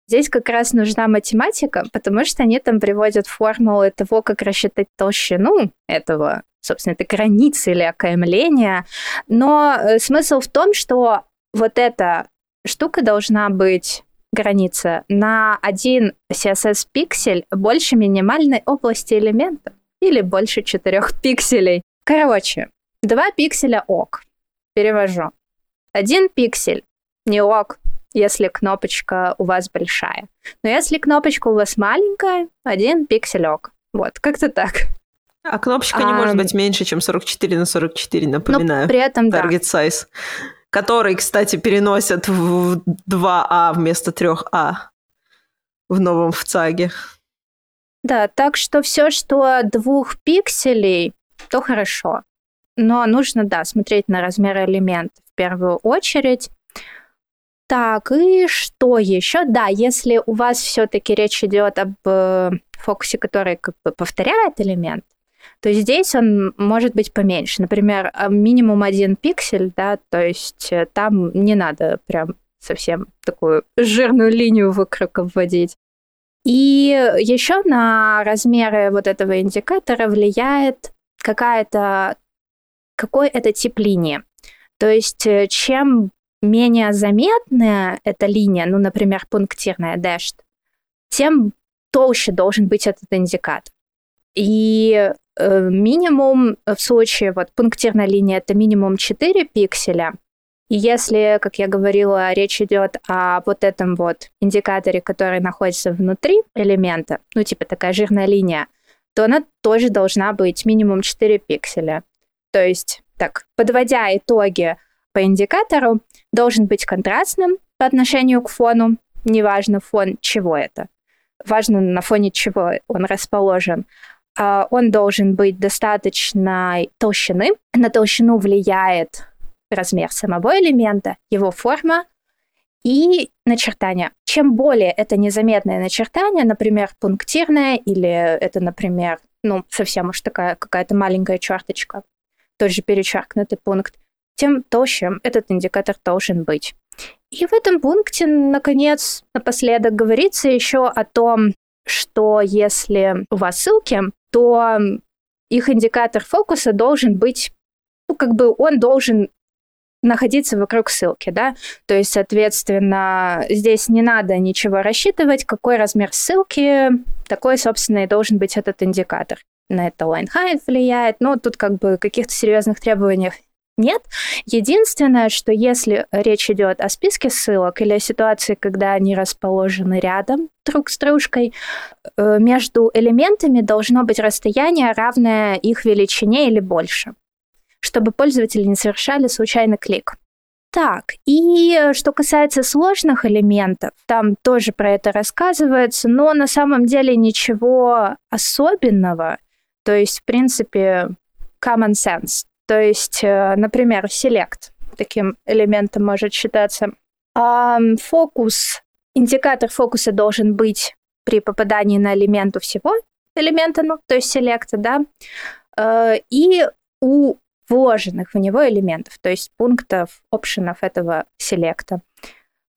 здесь как раз нужна математика, потому что они там приводят формулы того, как рассчитать толщину этого, собственно, этой границы или окаймления. Но э, смысл в том, что вот эта штука должна быть граница на один CSS-пиксель больше минимальной области элемента или больше четырех пикселей. Короче, два пикселя ок. Перевожу. Один пиксель не ок, если кнопочка у вас большая. Но если кнопочка у вас маленькая, один пиксель ок. Вот, как-то так. А кнопочка а, не может быть меньше, чем 44 на 44, напоминаю. Но при этом, Target да. size. Который, кстати, переносят в 2А а вместо 3А в новом ВЦАГе. Да, так что все, что двух пикселей, то хорошо. Но нужно, да, смотреть на размер элемента первую очередь. Так, и что еще? Да, если у вас все-таки речь идет об э, фокусе, который как бы повторяет элемент, то здесь он может быть поменьше. Например, э, минимум один пиксель, да, то есть э, там не надо прям совсем такую жирную линию вокруг вводить. И еще на размеры вот этого индикатора влияет какая-то какой это тип линии. То есть э, чем менее заметная эта линия, ну, например, пунктирная dashed, тем толще должен быть этот индикатор. И э, минимум в случае вот пунктирной линии это минимум 4 пикселя. И если, как я говорила, речь идет о вот этом вот индикаторе, который находится внутри элемента, ну типа такая жирная линия, то она тоже должна быть минимум 4 пикселя. То есть так, подводя итоги по индикатору, должен быть контрастным по отношению к фону, неважно фон чего это, важно на фоне чего он расположен. А, он должен быть достаточной толщины. На толщину влияет размер самого элемента, его форма и начертание. Чем более это незаметное начертание, например, пунктирное или это, например, ну, совсем уж такая какая-то маленькая черточка, тот же перечеркнутый пункт, тем толще этот индикатор должен быть. И в этом пункте, наконец, напоследок говорится еще о том, что если у вас ссылки, то их индикатор фокуса должен быть, ну, как бы он должен находиться вокруг ссылки, да, то есть, соответственно, здесь не надо ничего рассчитывать, какой размер ссылки, такой, собственно, и должен быть этот индикатор на это height влияет, но тут как бы каких-то серьезных требований нет. Единственное, что если речь идет о списке ссылок или о ситуации, когда они расположены рядом друг с дружкой, э, между элементами должно быть расстояние, равное их величине или больше, чтобы пользователи не совершали случайный клик. Так, и что касается сложных элементов, там тоже про это рассказывается, но на самом деле ничего особенного то есть, в принципе, common sense. То есть, э, например, select таким элементом может считаться. Фокус, индикатор фокуса должен быть при попадании на элементу всего элемента, ну, то есть селекта, да, э, и у вложенных в него элементов, то есть пунктов, опшенов этого селекта.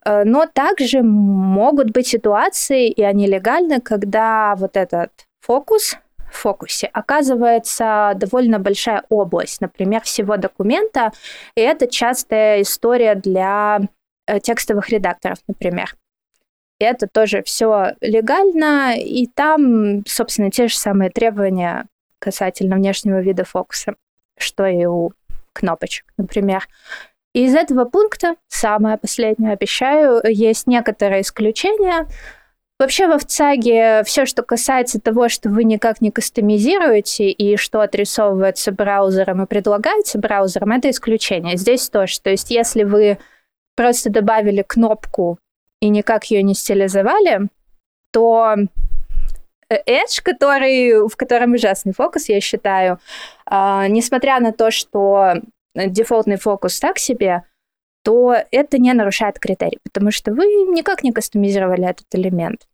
Э, но также могут быть ситуации, и они легальны, когда вот этот фокус фокусе оказывается довольно большая область, например, всего документа, и это частая история для э, текстовых редакторов, например. это тоже все легально, и там, собственно, те же самые требования касательно внешнего вида фокуса, что и у кнопочек, например. И из этого пункта, самое последнее, обещаю, есть некоторые исключения. Вообще во ВЦАГе все, что касается того, что вы никак не кастомизируете и что отрисовывается браузером и предлагается браузером, это исключение. Здесь тоже. То есть если вы просто добавили кнопку и никак ее не стилизовали, то Edge, который, в котором ужасный фокус, я считаю, э, несмотря на то, что дефолтный фокус так себе, то это не нарушает критерий, потому что вы никак не кастомизировали этот элемент.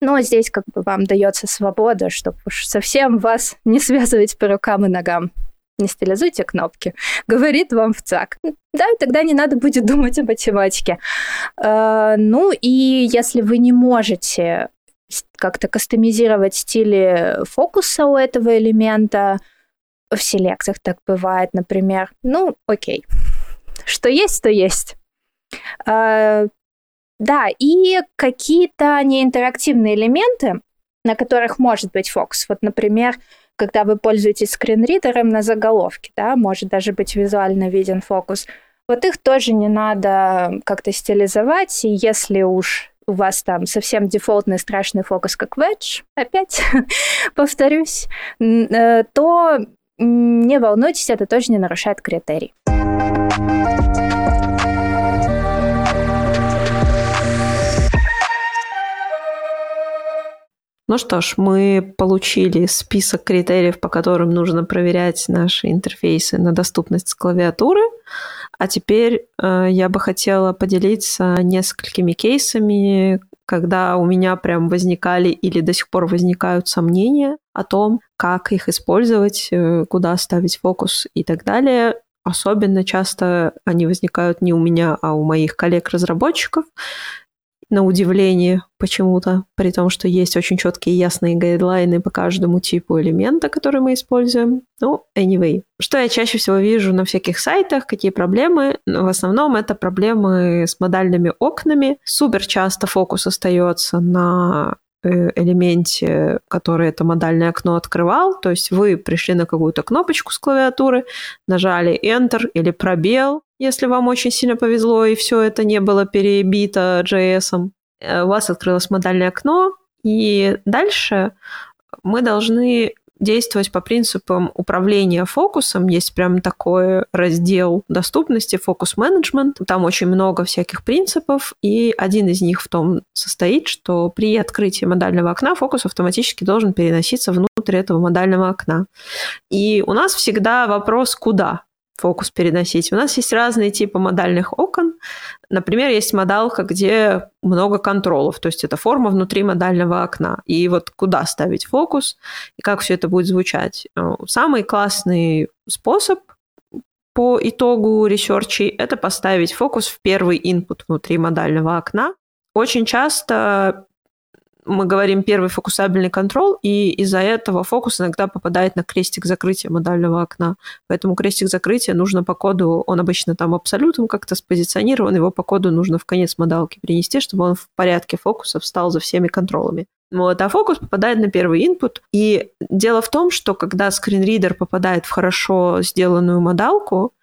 Но здесь как бы вам дается свобода, чтобы уж совсем вас [laughs] не связывать по рукам и ногам. Не стилизуйте кнопки. [laughs] Говорит вам в ЦАК. Да, тогда не надо будет [laughs] думать о математике. Э, ну и если вы не можете как-то кастомизировать стили фокуса у этого элемента, в селекциях так бывает, например. Ну, окей. Что есть, то есть. А, да, и какие-то неинтерактивные элементы, на которых может быть фокус. Вот, например, когда вы пользуетесь скринридером на заголовке, да, может даже быть визуально виден фокус. Вот их тоже не надо как-то стилизовать, и если уж у вас там совсем дефолтный страшный фокус, как Wedge, опять [laughs] повторюсь, э, то не волнуйтесь, это тоже не нарушает критерий. Ну что ж, мы получили список критериев, по которым нужно проверять наши интерфейсы на доступность клавиатуры. А теперь э, я бы хотела поделиться несколькими кейсами, когда у меня прям возникали или до сих пор возникают сомнения о том, как их использовать, э, куда ставить фокус и так далее. Особенно часто они возникают не у меня, а у моих коллег-разработчиков на удивление почему-то, при том, что есть очень четкие ясные гайдлайны по каждому типу элемента, который мы используем. Ну, anyway. Что я чаще всего вижу на всяких сайтах, какие проблемы? В основном это проблемы с модальными окнами. Супер часто фокус остается на э, элементе, который это модальное окно открывал. То есть вы пришли на какую-то кнопочку с клавиатуры, нажали Enter или пробел, если вам очень сильно повезло и все это не было перебито JS. Э, у вас открылось модальное окно, и дальше мы должны действовать по принципам управления фокусом. Есть прям такой раздел доступности, фокус-менеджмент. Там очень много всяких принципов, и один из них в том состоит, что при открытии модального окна фокус автоматически должен переноситься внутрь этого модального окна. И у нас всегда вопрос, куда? Фокус переносить. У нас есть разные типы модальных окон. Например, есть модалка, где много контролов, то есть это форма внутри модального окна. И вот куда ставить фокус и как все это будет звучать. Э, самый классный способ по итогу ресерчей – это поставить фокус в первый input внутри модального окна. Очень часто мы говорим первый фокусабельный контрол, и из-за этого фокус иногда попадает на крестик закрытия модального окна. Поэтому крестик закрытия нужно по коду, он обычно там абсолютом как-то спозиционирован, его по коду нужно в конец модалки принести, чтобы он в порядке фокуса встал за всеми контролами. Вот, а фокус попадает на первый input. И дело в том, что когда скринридер попадает в хорошо сделанную модалку,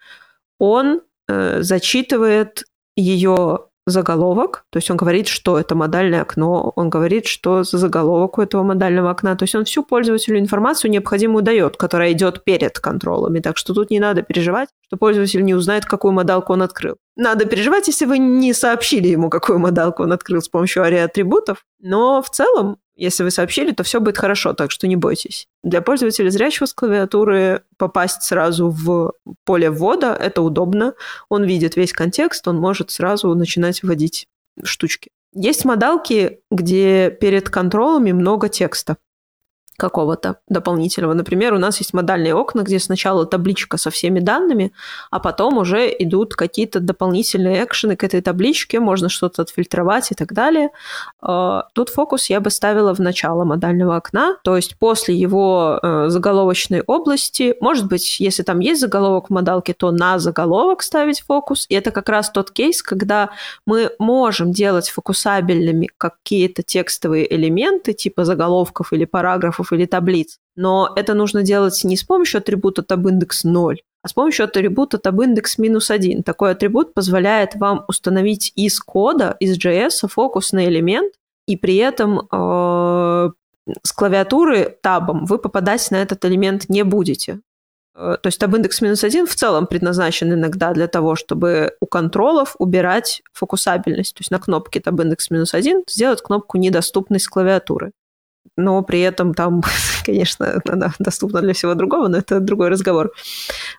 он э, зачитывает ее заголовок, то есть он говорит, что это модальное окно, он говорит, что за заголовок у этого модального окна, то есть он всю пользователю информацию необходимую дает, которая идет перед контролами, так что тут не надо переживать, что пользователь не узнает, какую модалку он открыл. Надо переживать, если вы не сообщили ему, какую модалку он открыл с помощью ари атрибутов, но в целом если вы сообщили, то все будет хорошо, так что не бойтесь. Для пользователя зрячего с клавиатуры попасть сразу в поле ввода – это удобно. Он видит весь контекст, он может сразу начинать вводить штучки. Есть модалки, где перед контролами много текста. Какого-то дополнительного. Например, у нас есть модальные окна, где сначала табличка со всеми данными, а потом уже идут какие-то дополнительные экшены к этой табличке, можно что-то отфильтровать и так далее. А, тут фокус я бы ставила в начало модального окна, то есть после его э, заголовочной области, может быть, если там есть заголовок в модалке, то на заголовок ставить фокус. И это как раз тот кейс, когда мы можем делать фокусабельными какие-то текстовые элементы, типа заголовков или параграфов или таблиц. Но это нужно делать не с помощью атрибута tabindex 0, а с помощью атрибута tabindex минус 1. Такой атрибут позволяет вам установить из кода, из JS фокусный элемент, и при этом э, с клавиатуры табом вы попадать на этот элемент не будете. Э, то есть tabindex минус 1 в целом предназначен иногда для того, чтобы у контролов убирать фокусабельность. То есть на кнопке tabindex минус 1 сделать кнопку недоступной с клавиатуры но при этом там, [laughs] конечно, она доступна для всего другого, но это другой разговор.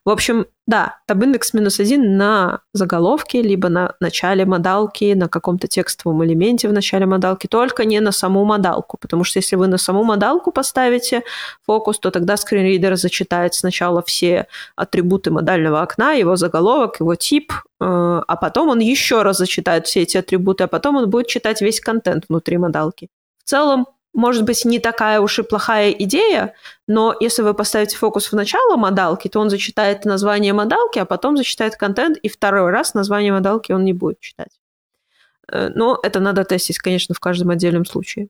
В общем, да, табиндекс минус один на заголовке, либо на начале модалки, на каком-то текстовом элементе в начале модалки, только не на саму модалку, потому что если вы на саму модалку поставите фокус, то тогда скринридер зачитает сначала все атрибуты модального окна, его заголовок, его тип, э, а потом он еще раз зачитает все эти атрибуты, а потом он будет читать весь контент внутри модалки. В целом, может быть, не такая уж и плохая идея, но если вы поставите фокус в начало модалки, то он зачитает название модалки, а потом зачитает контент, и второй раз название модалки он не будет читать. Э, но это надо тестить, конечно, в каждом отдельном случае.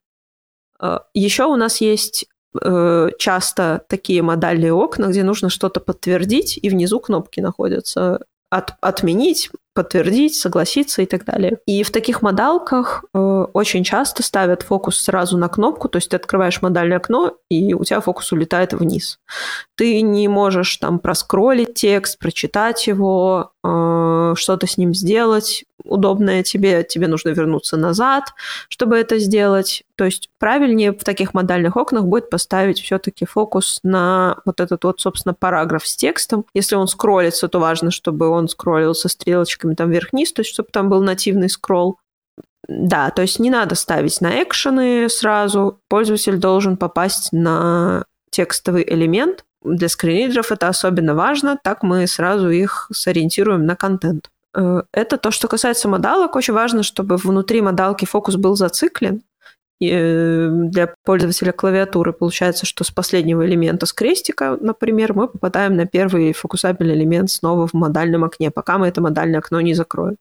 Э, Еще у нас есть э, часто такие модальные окна, где нужно что-то подтвердить, и внизу кнопки находятся от, отменить, подтвердить, согласиться и так далее. И в таких модалках э, очень часто ставят фокус сразу на кнопку, то есть ты открываешь модальное окно, и у тебя фокус улетает вниз. Ты не можешь там проскролить текст, прочитать его, что-то с ним сделать удобное тебе, тебе нужно вернуться назад, чтобы это сделать. То есть правильнее в таких модальных окнах будет поставить все-таки фокус на вот этот вот, собственно, параграф с текстом. Если он скроллится, то важно, чтобы он скроллил со стрелочкой стрелочками там вверх-вниз, то есть чтобы там был нативный скролл. Да, то есть не надо ставить на экшены сразу. Пользователь должен попасть на текстовый элемент. Для скринридеров это особенно важно, так мы сразу их сориентируем на контент. Э, это то, что касается модалок. Очень важно, чтобы внутри модалки фокус был зациклен. И э, для пользователя клавиатуры получается, что с последнего элемента с крестика, например, мы попадаем на первый фокусабельный элемент снова в модальном окне, пока мы это модальное окно не закроем.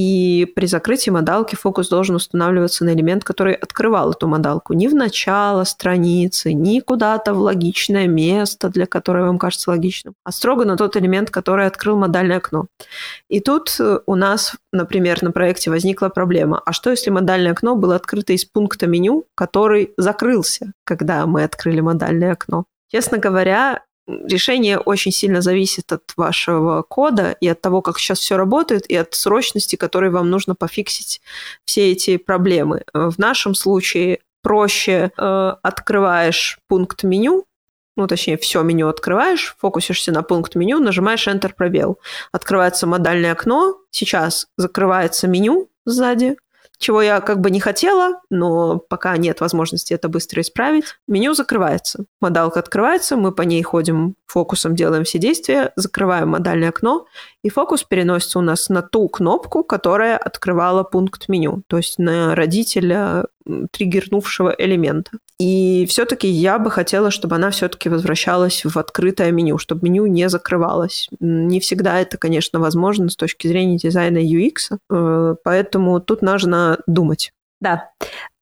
И при закрытии модалки фокус должен устанавливаться на элемент, который открывал эту модалку. Не в начало страницы, не куда-то в логичное место, для которого вам кажется логичным, а строго на тот элемент, который открыл модальное окно. И тут э, у нас, например, на проекте возникла проблема. А что, если модальное окно было открыто из пункта меню, который закрылся, когда мы открыли модальное окно? Честно говоря, решение очень сильно зависит от вашего кода и от того, как сейчас все работает, и от срочности, которой вам нужно пофиксить все эти проблемы. В нашем случае проще э, открываешь пункт меню, ну, точнее, все меню открываешь, фокусишься на пункт меню, нажимаешь Enter пробел. Открывается модальное окно, сейчас закрывается меню сзади, чего я как бы не хотела, но пока нет возможности это быстро исправить. Меню закрывается. Модалка открывается, мы по ней ходим фокусом, делаем все действия, закрываем модальное окно, и фокус переносится у нас на ту кнопку, которая открывала пункт меню, то есть на родителя триггернувшего элемента. И все-таки я бы хотела, чтобы она все-таки возвращалась в открытое меню, чтобы меню не закрывалось. Не всегда это, конечно, возможно с точки зрения дизайна UX, э, поэтому тут нужно думать. Да.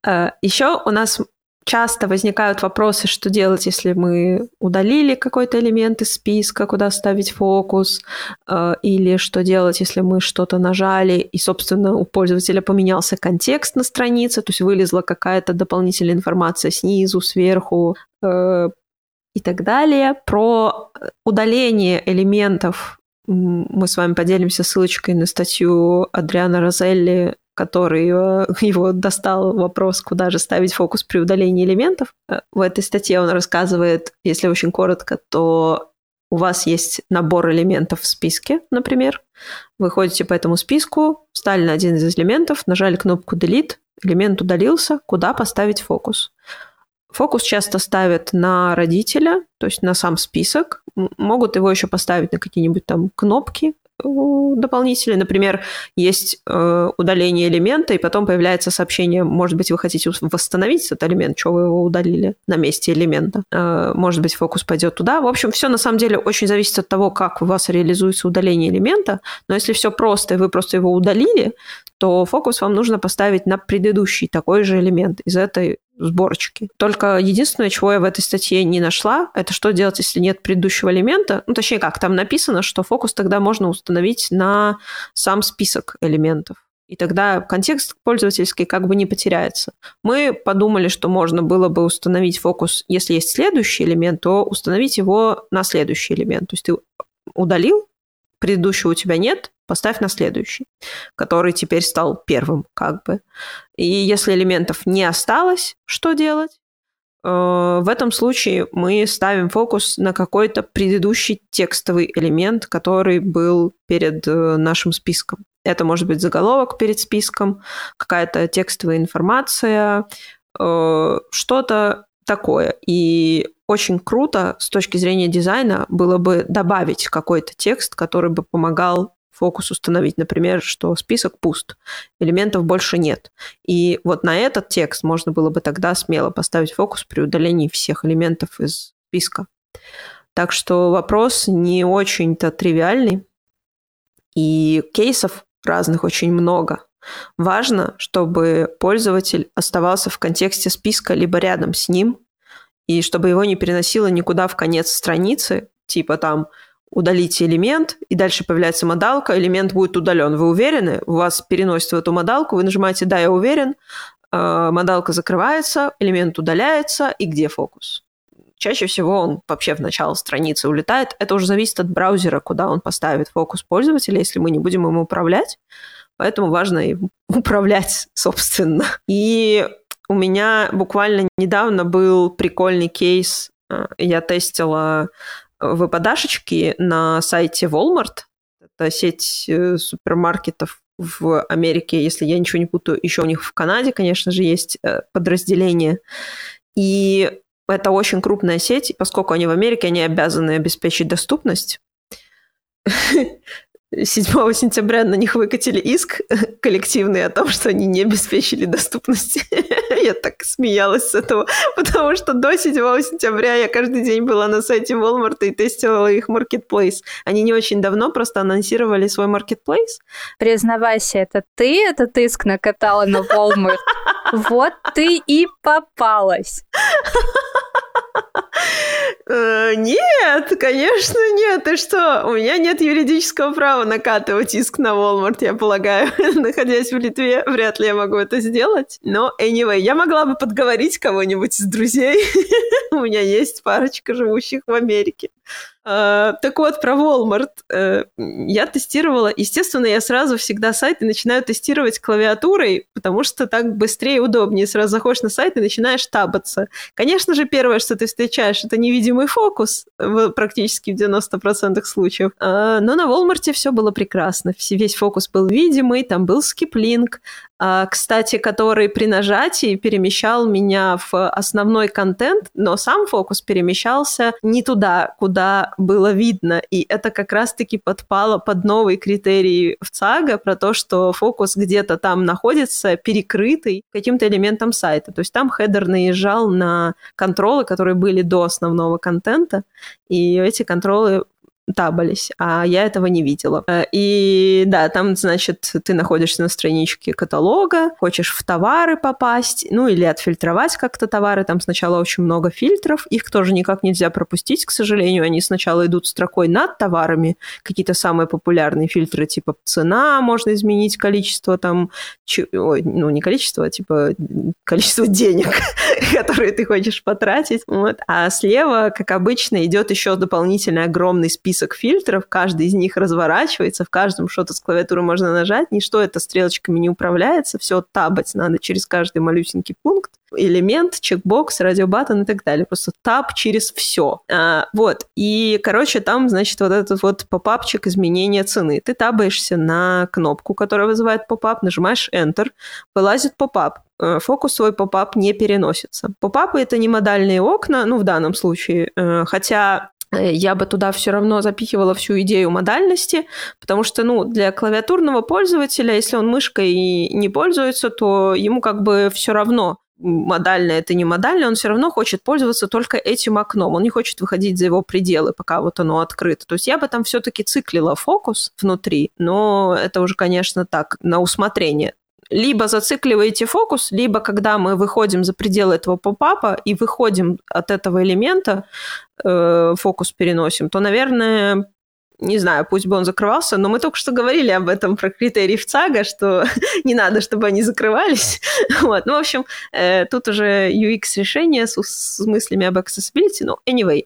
Э, Еще у нас часто возникают вопросы, что делать, если мы удалили какой-то элемент из списка, куда ставить фокус, э, или что делать, если мы что-то нажали, и, собственно, у пользователя поменялся контекст на странице, то есть вылезла какая-то дополнительная информация снизу, сверху э, и так далее. Про удаление элементов мы с вами поделимся ссылочкой на статью Адриана Розелли который э, [laughs] его достал вопрос, куда же ставить фокус при удалении элементов. Э, в этой статье он рассказывает, если очень коротко, то у вас есть набор элементов в списке, например. Вы ходите по этому списку, встали на один из элементов, нажали кнопку Delete, элемент удалился, куда поставить фокус. Фокус часто ставят на родителя, то есть на сам список. Могут его еще поставить на какие-нибудь там кнопки дополнительные. Например, есть э, удаление элемента, и потом появляется сообщение, может быть, вы хотите восстановить этот элемент, что вы его удалили на месте элемента. Э, может быть, фокус пойдет туда. В общем, все на самом деле очень зависит от того, как у вас реализуется удаление элемента. Но если все просто, и вы просто его удалили, то фокус вам нужно поставить на предыдущий такой же элемент из этой сборочки. Только единственное, чего я в этой статье не нашла, это что делать, если нет предыдущего элемента. Ну, точнее, как, там написано, что фокус тогда можно установить на сам список элементов. И тогда контекст пользовательский как бы не потеряется. Мы подумали, что можно было бы установить фокус, если есть следующий элемент, то установить его на следующий элемент. То есть ты удалил, предыдущего у тебя нет, поставь на следующий, который теперь стал первым, как бы. И если элементов не осталось, что делать? Э, в этом случае мы ставим фокус на какой-то предыдущий текстовый элемент, который был перед э, нашим списком. Это может быть заголовок перед списком, какая-то текстовая информация, э, что-то такое. И очень круто с точки зрения дизайна было бы добавить какой-то текст, который бы помогал фокус установить, например, что список пуст, элементов больше нет. И вот на этот текст можно было бы тогда смело поставить фокус при удалении всех элементов из списка. Так что вопрос не очень-то тривиальный, и кейсов разных очень много. Важно, чтобы пользователь оставался в контексте списка либо рядом с ним, и чтобы его не переносило никуда в конец страницы, типа там удалите элемент, и дальше появляется модалка, элемент будет удален. Вы уверены? У вас переносит в эту модалку, вы нажимаете «Да, я уверен», э, модалка закрывается, элемент удаляется, и где фокус? Чаще всего он вообще в начало страницы улетает. Это уже зависит от браузера, куда он поставит фокус пользователя, если мы не будем им управлять. Поэтому важно им [laughs] управлять, собственно. И у меня буквально недавно был прикольный кейс. Э, я тестила выпадашечки на сайте Walmart. Это сеть э, супермаркетов в Америке, если я ничего не путаю, еще у них в Канаде, конечно же, есть э, подразделение. И это очень крупная сеть, поскольку они в Америке, они обязаны обеспечить доступность. [laughs] 7 сентября на них выкатили иск [laughs] коллективный о том, что они не обеспечили доступность. [laughs] я так смеялась с этого, потому что до 7 сентября я каждый день была на сайте Walmart и тестировала их marketplace. Они не очень давно просто анонсировали свой marketplace. Признавайся, это ты этот иск накатала на Walmart? [laughs] Вот ты и попалась. Э, нет, конечно нет. Ты что? У меня нет юридического права накатывать иск на Walmart, я полагаю. [laughs] Находясь в Литве, вряд ли я могу это сделать. Но, anyway, я могла бы подговорить кого-нибудь из друзей. [laughs] У меня есть парочка живущих в Америке. Uh, так вот, про Walmart. Uh, я тестировала. Естественно, я сразу всегда сайты начинаю тестировать клавиатурой, потому что так быстрее и удобнее. Сразу заходишь на сайт и начинаешь табаться. Конечно же, первое, что ты встречаешь, это невидимый фокус практически в 90% случаев. Uh, но на Walmart все было прекрасно. Весь фокус был видимый, там был скиплинк, а, кстати, который при нажатии перемещал меня в основной контент, но сам фокус перемещался не туда, куда было видно. И это как раз-таки подпало под новый критерий в ЦАГа про то, что фокус где-то там находится перекрытый каким-то элементом сайта. То есть там хедер наезжал на контролы, которые были до основного контента, и эти контролы табались, а я этого не видела. Э, и да, там, значит, ты находишься на страничке каталога, хочешь в товары попасть, ну или отфильтровать как-то товары. Там сначала очень много фильтров, их тоже никак нельзя пропустить, к сожалению. Они сначала идут строкой над товарами, какие-то самые популярные фильтры, типа цена, можно изменить количество там, ч... Ой, ну не количество, а типа количество денег, [laughs] которые ты хочешь потратить. Вот. А слева, как обычно, идет еще дополнительный огромный список список фильтров, каждый из них разворачивается, в каждом что-то с клавиатуры можно нажать, ничто это стрелочками не управляется, все табать надо через каждый малюсенький пункт, элемент, чекбокс, радиобаттон и так далее. Просто таб через все. А, вот. И, короче, там, значит, вот этот вот попапчик изменения цены. Ты табаешься на кнопку, которая вызывает попап, нажимаешь Enter, вылазит попап. Э, фокус свой попап не переносится. Попапы — это не модальные окна, ну, в данном случае, э, хотя я бы туда все равно запихивала всю идею модальности, потому что, ну, для клавиатурного пользователя, если он мышкой не пользуется, то ему как бы все равно, модально это не модально, он все равно хочет пользоваться только этим окном. Он не хочет выходить за его пределы, пока вот оно открыто. То есть я бы там все-таки циклила фокус внутри, но это уже, конечно, так, на усмотрение либо зацикливаете фокус, либо когда мы выходим за пределы этого попапа и выходим от этого элемента, э, фокус переносим, то, наверное, не знаю, пусть бы он закрывался, но мы только что говорили об этом, про критерии в ЦАГа, что [laughs] не надо, чтобы они закрывались. [laughs] вот. Ну, в общем, э, тут уже UX-решение с, с мыслями об accessibility, но anyway.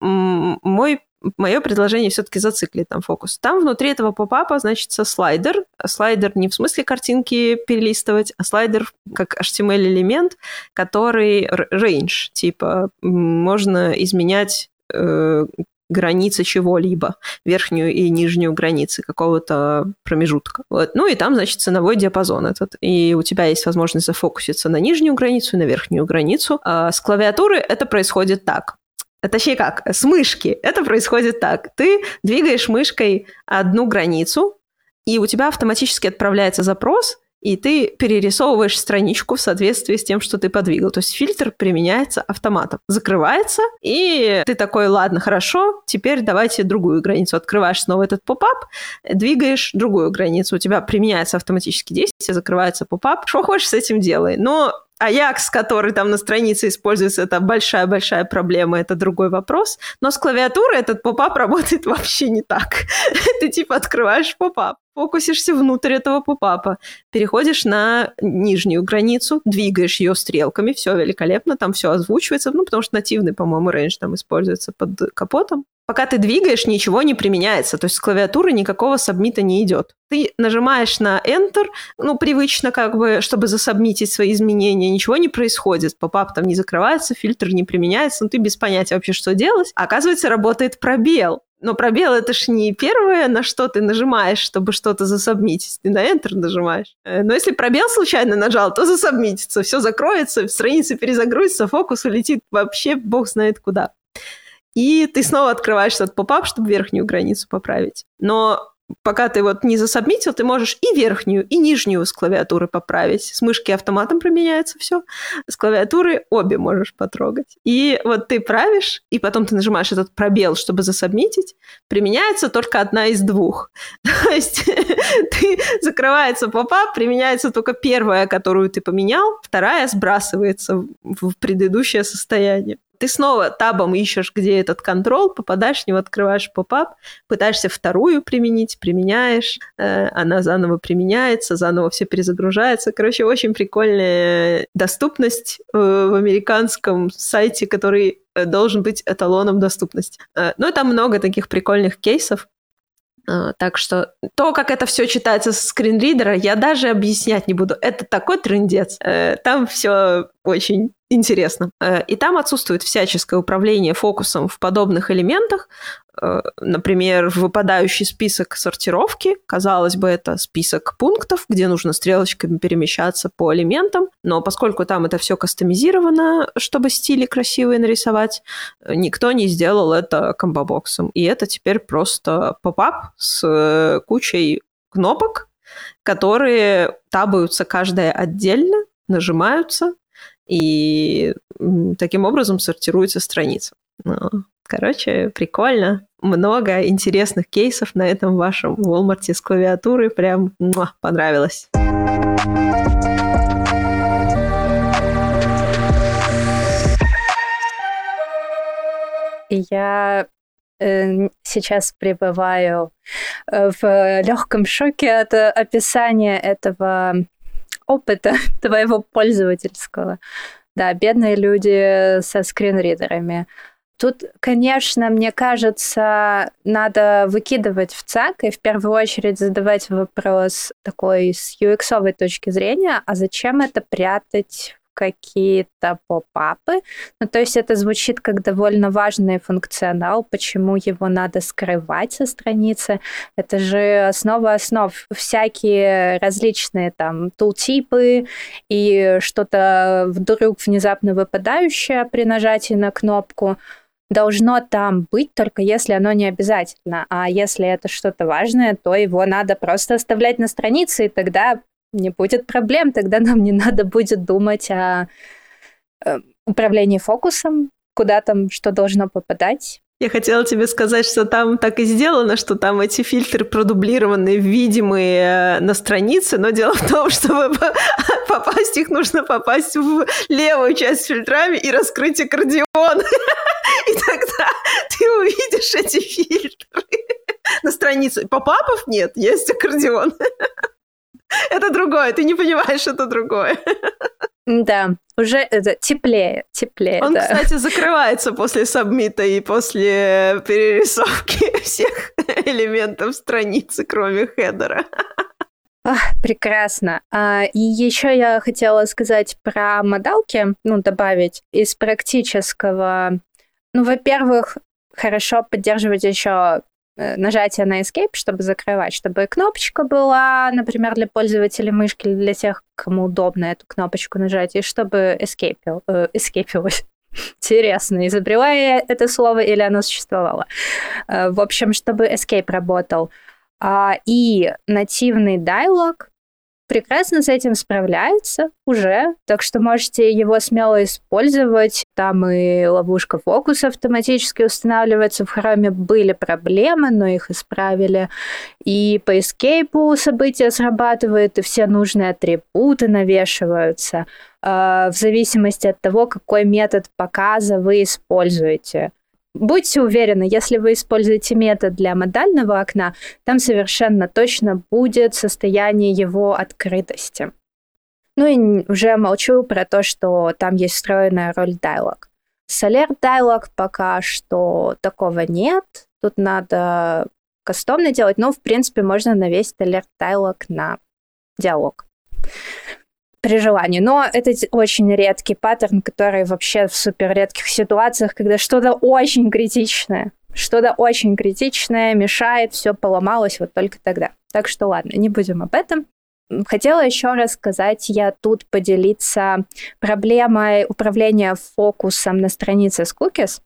Мой мое предложение все-таки зациклить там фокус. Там внутри этого попапа значится слайдер. Слайдер не в смысле картинки перелистывать, а слайдер как HTML-элемент, который range, типа можно изменять э, границы чего-либо, верхнюю и нижнюю границы какого-то промежутка. Вот. Ну и там, значит, ценовой диапазон этот. И у тебя есть возможность зафокуситься на нижнюю границу и на верхнюю границу. А с клавиатуры это происходит так. А точнее как, с мышки. Это происходит так. Ты двигаешь мышкой одну границу, и у тебя автоматически отправляется запрос, и ты перерисовываешь страничку в соответствии с тем, что ты подвигал. То есть фильтр применяется автоматом. Закрывается, и ты такой, ладно, хорошо, теперь давайте другую границу. Открываешь снова этот попап, двигаешь другую границу. У тебя применяется автоматически действие, закрывается попап. Что хочешь, с этим делай. Но Ajax, который там на странице используется, это большая-большая проблема, это другой вопрос. Но с клавиатурой этот попап работает [laughs] вообще не так. [laughs] Ты типа открываешь попап, фокусишься внутрь этого попапа, переходишь на нижнюю границу, двигаешь ее стрелками, все великолепно, там все озвучивается, ну, потому что нативный, по-моему, range там используется под капотом пока ты двигаешь, ничего не применяется. То есть с клавиатуры никакого сабмита не идет. Ты нажимаешь на Enter, ну, привычно как бы, чтобы засабмитить свои изменения, ничего не происходит. Попап там не закрывается, фильтр не применяется, ну, ты без понятия вообще, что делать. А оказывается, работает пробел. Но пробел это ж не первое, на что ты нажимаешь, чтобы что-то засабмитить. Ты на Enter нажимаешь. Э, но если пробел случайно нажал, то засабмитится. Все закроется, страница перезагрузится, фокус улетит вообще бог знает куда и ты снова открываешь этот попап, чтобы верхнюю границу поправить. Но пока ты вот не засобмитил, ты можешь и верхнюю, и нижнюю с клавиатуры поправить. С мышки автоматом применяется все. С клавиатуры обе можешь потрогать. И вот ты правишь, и потом ты нажимаешь этот пробел, чтобы засобмитить. Применяется только одна из двух. [laughs] То есть ты закрывается попап, применяется только первая, которую ты поменял, вторая сбрасывается в предыдущее состояние ты снова табом ищешь, где этот контрол, попадаешь в него, открываешь попап, пытаешься вторую применить, применяешь, э, она заново применяется, заново все перезагружается. Короче, очень прикольная доступность э, в американском сайте, который э, должен быть эталоном доступности. Э, ну и там много таких прикольных кейсов. Uh, так что то, как это все читается с скринридера, я даже объяснять не буду. Это такой трендец. Uh, там все очень интересно. Э, и там отсутствует всяческое управление фокусом в подобных элементах. Э, например, выпадающий список сортировки. Казалось бы, это список пунктов, где нужно стрелочками перемещаться по элементам. Но поскольку там это все кастомизировано, чтобы стили красивые нарисовать, никто не сделал это комбобоксом. И это теперь просто поп-ап с кучей кнопок, которые табаются каждая отдельно, нажимаются, и таким образом сортируется страница. Ну, короче, прикольно. Много интересных кейсов на этом вашем Walmart с клавиатуры. Прям муа, понравилось. Я э, сейчас пребываю э, в легком шоке от описания этого опыта [laughs] твоего пользовательского. Да, бедные люди со скринридерами. Тут, конечно, мне кажется, надо выкидывать в ЦАК и в первую очередь задавать вопрос такой с UX точки зрения, а зачем это прятать какие-то поп-апы. Ну, то есть это звучит как довольно важный функционал, почему его надо скрывать со страницы. Это же основа основ. Всякие различные там тултипы и что-то вдруг внезапно выпадающее при нажатии на кнопку должно там быть, только если оно не обязательно. А если это что-то важное, то его надо просто оставлять на странице, и тогда не будет проблем, тогда нам не надо будет думать о э, управлении фокусом, куда там что должно попадать. Я хотела тебе сказать, что там так и сделано, что там эти фильтры продублированы, видимые э, на странице, но дело в том, [laughs] чтобы [laughs] попасть их нужно попасть в левую часть фильтрами и раскрыть аккордеон. [laughs] [laughs] И тогда ты увидишь эти фильтры [laughs] на странице. Попапов нет, есть аккордеон. [laughs] Это другое, ты не понимаешь, это другое. Да, уже это теплее, теплее. Он, да. кстати, закрывается после сабмита и после перерисовки всех элементов страницы, кроме хедера. Ах, прекрасно. А, и еще я хотела сказать про модалки, ну, добавить из практического. Ну, во-первых, хорошо поддерживать еще Э, нажатие на Escape, чтобы закрывать, чтобы кнопочка была, например, для пользователей мышки, для тех, кому удобно эту кнопочку нажать, и чтобы escape, э, escape [laughs] Интересно, изобрела я это слово или оно существовало. Э, в общем, чтобы escape работал. А, и нативный диалог прекрасно с этим справляется уже, так что можете его смело использовать. Там и ловушка фокуса автоматически устанавливается. В храме были проблемы, но их исправили. И по эскейпу события срабатывают, и все нужные атрибуты навешиваются э, в зависимости от того, какой метод показа вы используете. Будьте уверены, если вы используете метод для модального окна, там совершенно точно будет состояние его открытости. Ну и уже молчу про то, что там есть встроенная роль dialog. Alert Dialog пока что такого нет. Тут надо кастомно делать, но, в принципе, можно навесить Alert Dialog на диалог при желании. Но это очень редкий паттерн, который вообще в супер редких ситуациях, когда что-то очень критичное, что-то очень критичное мешает, все поломалось вот только тогда. Так что ладно, не будем об этом. Хотела еще рассказать, я тут поделиться проблемой управления фокусом на странице с cookies,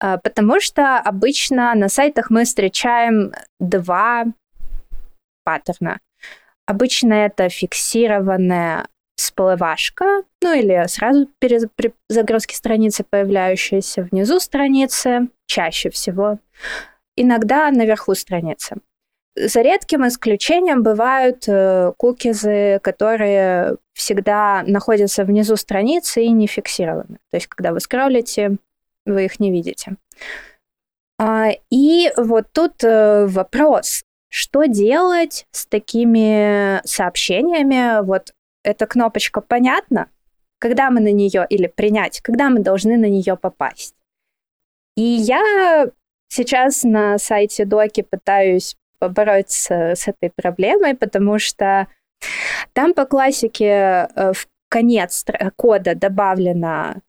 а, потому что обычно на сайтах мы встречаем два паттерна. Обычно это фиксированная всплывашка, ну или сразу при загрузке страницы появляющаяся внизу страницы, чаще всего, иногда наверху страницы. За редким исключением бывают э, кукизы, которые всегда находятся внизу страницы и не фиксированы. То есть, когда вы скроллите, вы их не видите. А, и вот тут э, вопрос, что делать с такими сообщениями? Вот эта кнопочка понятна, когда мы на нее, или принять, когда мы должны на нее попасть. И я сейчас на сайте Доки пытаюсь побороться с этой проблемой, потому что там по классике э, в конец кода добавлено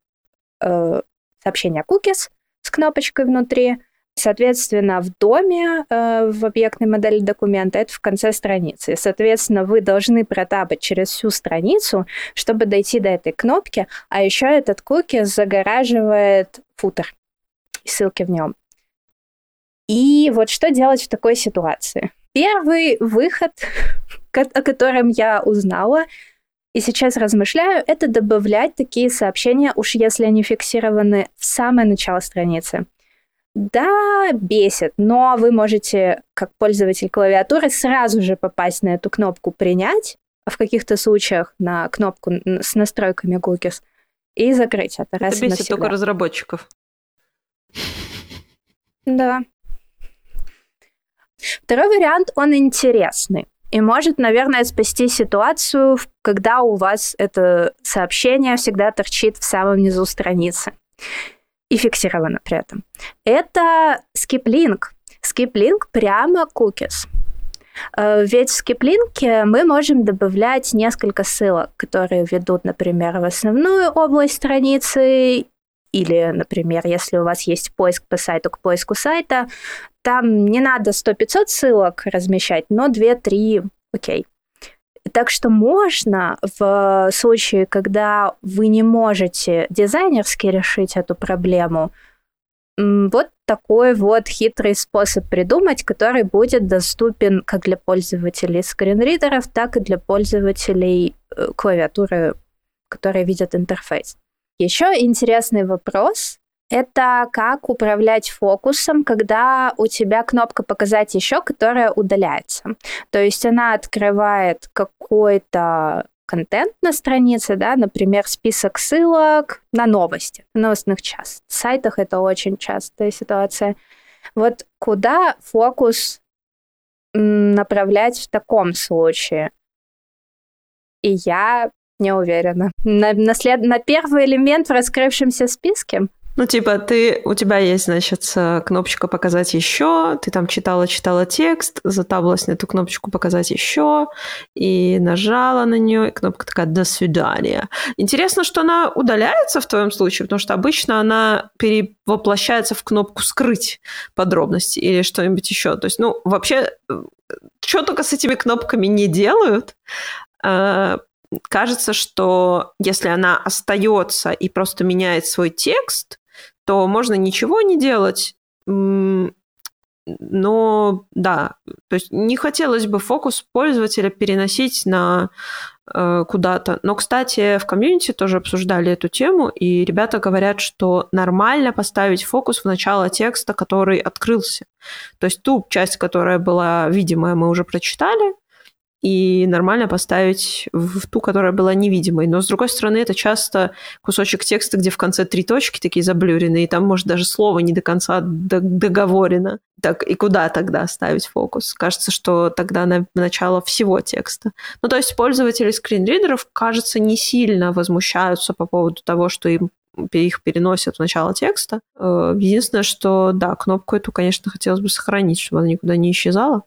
э, сообщение cookies с кнопочкой внутри, Соответственно, в доме, э, в объектной модели документа, это в конце страницы. соответственно, вы должны протапать через всю страницу, чтобы дойти до этой кнопки, а еще этот куки загораживает футер и ссылки в нем. И вот что делать в такой ситуации? Первый выход, [laughs] о котором я узнала, и сейчас размышляю, это добавлять такие сообщения, уж если они фиксированы в самое начало страницы. Да, бесит, но вы можете, как пользователь клавиатуры, сразу же попасть на эту кнопку «Принять», а в каких-то случаях на кнопку с настройками cookies и закрыть это, это раз бесит навсегда. только разработчиков. Да. Второй вариант, он интересный и может, наверное, спасти ситуацию, когда у вас это сообщение всегда торчит в самом низу страницы. И фиксировано при этом. Это. Skip link прямо cookies. Э, ведь в скиплинке мы можем добавлять несколько ссылок, которые ведут, например, в основную область страницы, или, например, если у вас есть поиск по сайту к поиску сайта, там не надо 100-500 ссылок размещать, но 2-3 окей. Так что можно в случае, когда вы не можете дизайнерски решить эту проблему, вот такой вот хитрый способ придумать, который будет доступен как для пользователей скринридеров, так и для пользователей э, клавиатуры, которые видят интерфейс. Еще интересный вопрос — это как управлять фокусом, когда у тебя кнопка «Показать еще», которая удаляется. То есть она открывает какой-то контент на странице, да, например, список ссылок на новости, новостных час. В сайтах это очень частая ситуация. Вот куда фокус направлять в таком случае? И я не уверена. На, на, след... на первый элемент в раскрывшемся списке ну, типа, ты, у тебя есть, значит, кнопочка «Показать еще», ты там читала-читала текст, затабилась на эту кнопочку «Показать еще», и нажала на нее, и кнопка такая «До свидания». Интересно, что она удаляется в твоем случае, потому что обычно она перевоплощается в кнопку «Скрыть подробности» или что-нибудь еще. То есть, ну, вообще, что только с этими кнопками не делают, а, кажется, что если она остается и просто меняет свой текст, то можно ничего не делать. Но да, то есть не хотелось бы фокус пользователя переносить на э, куда-то. Но, кстати, в комьюнити тоже обсуждали эту тему, и ребята говорят, что нормально поставить фокус в начало текста, который открылся. То есть ту часть, которая была видимая, мы уже прочитали, и нормально поставить в ту, которая была невидимой. Но, с другой стороны, это часто кусочек текста, где в конце три точки такие заблюренные, и там, может, даже слово не до конца договорено. Так, и куда тогда ставить фокус? Кажется, что тогда на начало всего текста. Ну, то есть пользователи скринридеров, кажется, не сильно возмущаются по поводу того, что им их переносят в начало текста. Э, единственное, что, да, кнопку эту, конечно, хотелось бы сохранить, чтобы она никуда не исчезала.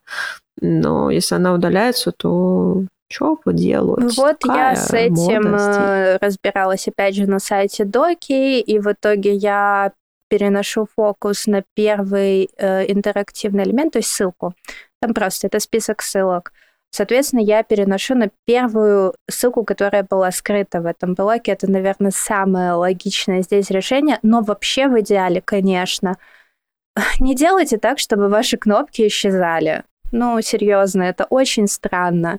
Но если она удаляется, то что поделать? Вот Такая я с этим мода, разбиралась, опять же, на сайте Доки, и в итоге я переношу фокус на первый э, интерактивный элемент, то есть ссылку. Там просто это список ссылок. Соответственно, я переношу на первую ссылку, которая была скрыта в этом блоке. Это, наверное, самое логичное здесь решение. Но вообще в идеале, конечно, [laughs] не делайте так, чтобы ваши кнопки исчезали. Ну, серьезно, это очень странно.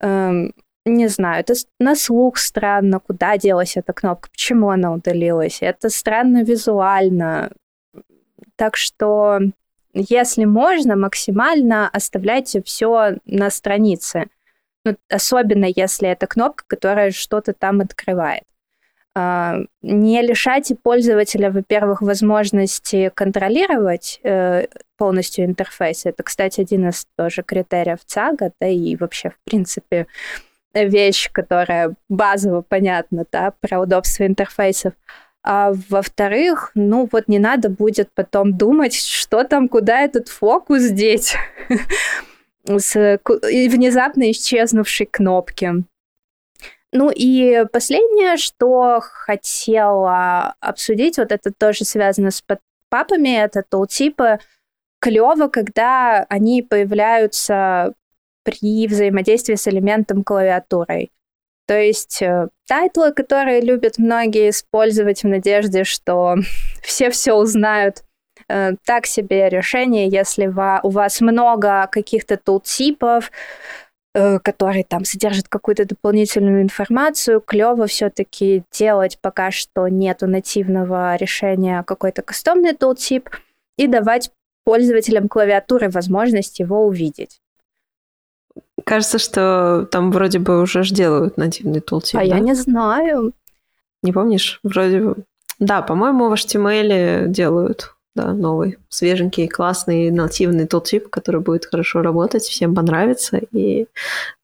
Эм, не знаю, это на слух странно, куда делась эта кнопка, почему она удалилась. Это странно визуально. Так что, если можно, максимально оставляйте все на странице. Ну, особенно если это кнопка, которая что-то там открывает. А, не лишайте пользователя, во-первых, возможности контролировать э, полностью интерфейс. Это, кстати, один из тоже критериев ЦАГа, да, и вообще, в принципе, вещь, которая базово понятна, да, про удобство интерфейсов. А во-вторых, ну вот не надо будет потом думать, что там, куда этот фокус деть [laughs] с внезапно исчезнувшей кнопки. Ну и последнее, что хотела обсудить, вот это тоже связано с попапами, это тултипы. Клево, когда они появляются при взаимодействии с элементом клавиатурой. То есть э, тайтлы, которые любят многие использовать в надежде, что [laughs] все все узнают. Э, так себе решение, если у вас много каких-то тултипов, Э, который там содержит какую-то дополнительную информацию, клево все-таки делать пока что нету нативного решения какой-то кастомный тултип и давать пользователям клавиатуры возможность его увидеть. Кажется, что там вроде бы уже ж делают нативный тултип. А да? я не знаю. Не помнишь? Вроде бы. Да, по-моему, в HTML делают да, новый, свеженький, классный, нативный тултип, который будет хорошо работать, всем понравится и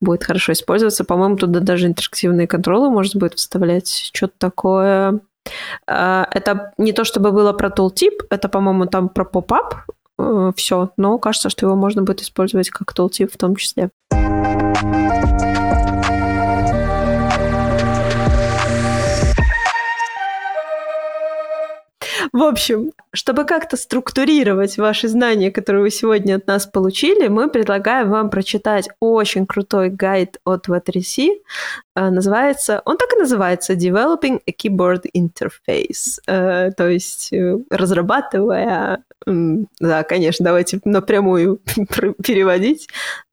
будет хорошо использоваться. По-моему, туда даже интерактивные контролы можно будет вставлять, что-то такое. Э, это не то чтобы было про tooltip, это, по-моему, там про поп-ап э, все, но кажется, что его можно будет использовать как tooltip в том числе. В общем, чтобы как-то структурировать ваши знания, которые вы сегодня от нас получили, мы предлагаем вам прочитать очень крутой гайд от V3C. Э, называется, он так и называется Developing a Keyboard Interface. Э, то есть э, разрабатывая да, конечно, давайте напрямую [laughs] переводить.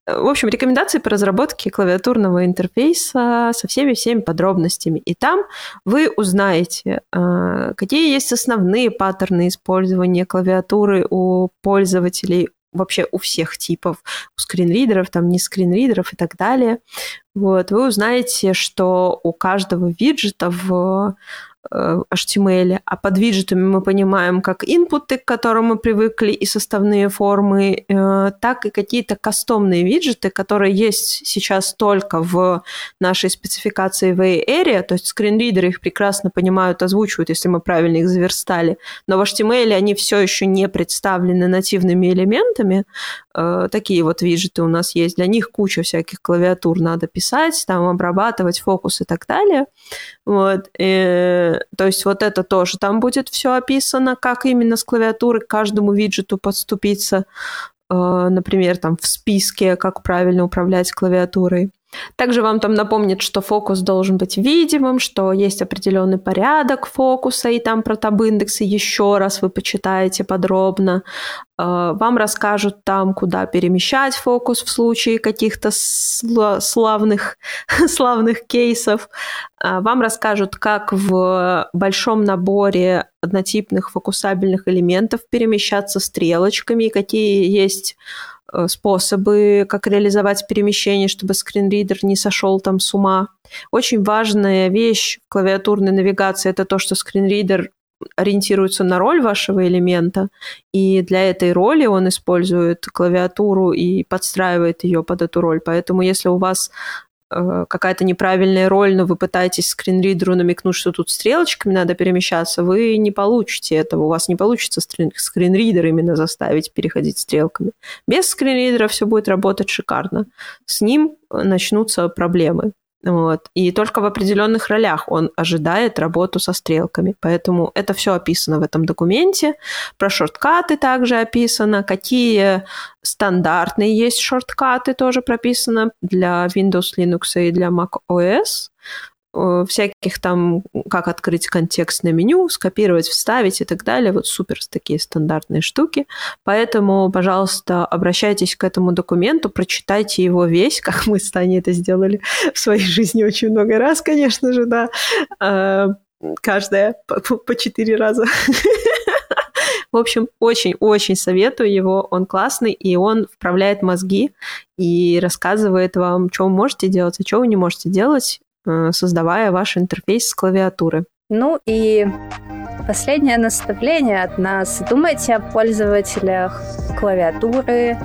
В общем, рекомендации по разработке клавиатурного интерфейса со всеми-всеми подробностями. И там вы узнаете, а, какие есть основные паттерны использования клавиатуры у пользователей, вообще у всех типов, у скринридеров, там не скринридеров и так далее. Вот, вы узнаете, что у каждого виджета в HTML, а под виджетами мы понимаем как инпуты, к которым мы привыкли, и составные формы, э, так и какие-то кастомные виджеты, которые есть сейчас только в нашей спецификации в Area, то есть скринридеры их прекрасно понимают, озвучивают, если мы правильно их заверстали, но в HTML они все еще не представлены нативными элементами, э, такие вот виджеты у нас есть, для них куча всяких клавиатур надо писать, там обрабатывать фокус и так далее. Вот. И то есть вот это тоже там будет все описано, как именно с клавиатуры к каждому виджету подступиться, э, например, там в списке, как правильно управлять клавиатурой. Также вам там напомнит, что фокус должен быть видимым, что есть определенный порядок фокуса, и там про таб-индексы еще раз вы почитаете подробно. Э, вам расскажут там, куда перемещать фокус в случае каких-то славных, [laughs] славных кейсов. Э, вам расскажут, как в большом наборе однотипных фокусабельных элементов перемещаться стрелочками, какие есть способы, как реализовать перемещение, чтобы скринридер не сошел там с ума. Очень важная вещь клавиатурной навигации – это то, что скринридер ориентируется на роль вашего элемента, и для этой роли он использует клавиатуру и подстраивает ее под эту роль. Поэтому если у вас Э, какая-то неправильная роль, но вы пытаетесь скринридеру намекнуть, что тут стрелочками надо перемещаться, вы не получите этого. У вас не получится скринридер именно заставить переходить стрелками. Без скринридера все будет работать шикарно. С ним начнутся проблемы. Вот. И только в определенных ролях он ожидает работу со стрелками. Поэтому это все описано в этом документе. Про шорткаты также описано, какие стандартные есть шорткаты тоже прописано для Windows, Linux и для Mac OS. Э, всяких там, как открыть контекстное меню, скопировать, вставить и так далее. Вот супер такие стандартные штуки. Поэтому, пожалуйста, обращайтесь к этому документу, прочитайте его весь, [laughs] как мы с Таней это сделали в своей жизни очень много раз, конечно же, да. Э, каждая по четыре раза. [laughs] В общем, очень-очень советую его. Он классный, и он вправляет мозги и рассказывает вам, что вы можете делать, а что вы не можете делать. Э, создавая ваш интерфейс с клавиатуры. Ну и последнее наставление от нас. Думайте о пользователях клавиатуры,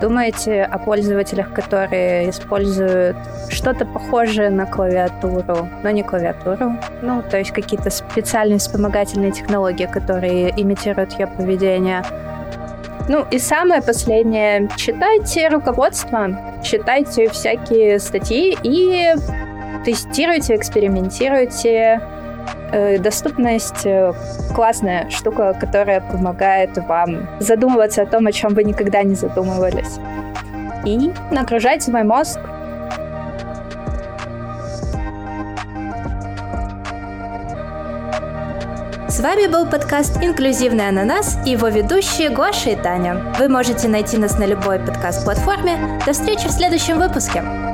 думайте о пользователях, которые используют что-то похожее на клавиатуру, но не клавиатуру. Ну, то есть какие-то специальные вспомогательные технологии, которые имитируют ее поведение. Ну и самое последнее, читайте руководство, читайте всякие статьи и тестируйте, экспериментируйте. Э, доступность э, — классная штука, которая помогает вам задумываться о том, о чем вы никогда не задумывались. И нагружать свой мозг С вами был подкаст «Инклюзивный ананас» и его ведущие Гоша и Таня. Вы можете найти нас на любой подкаст-платформе. До встречи в следующем выпуске!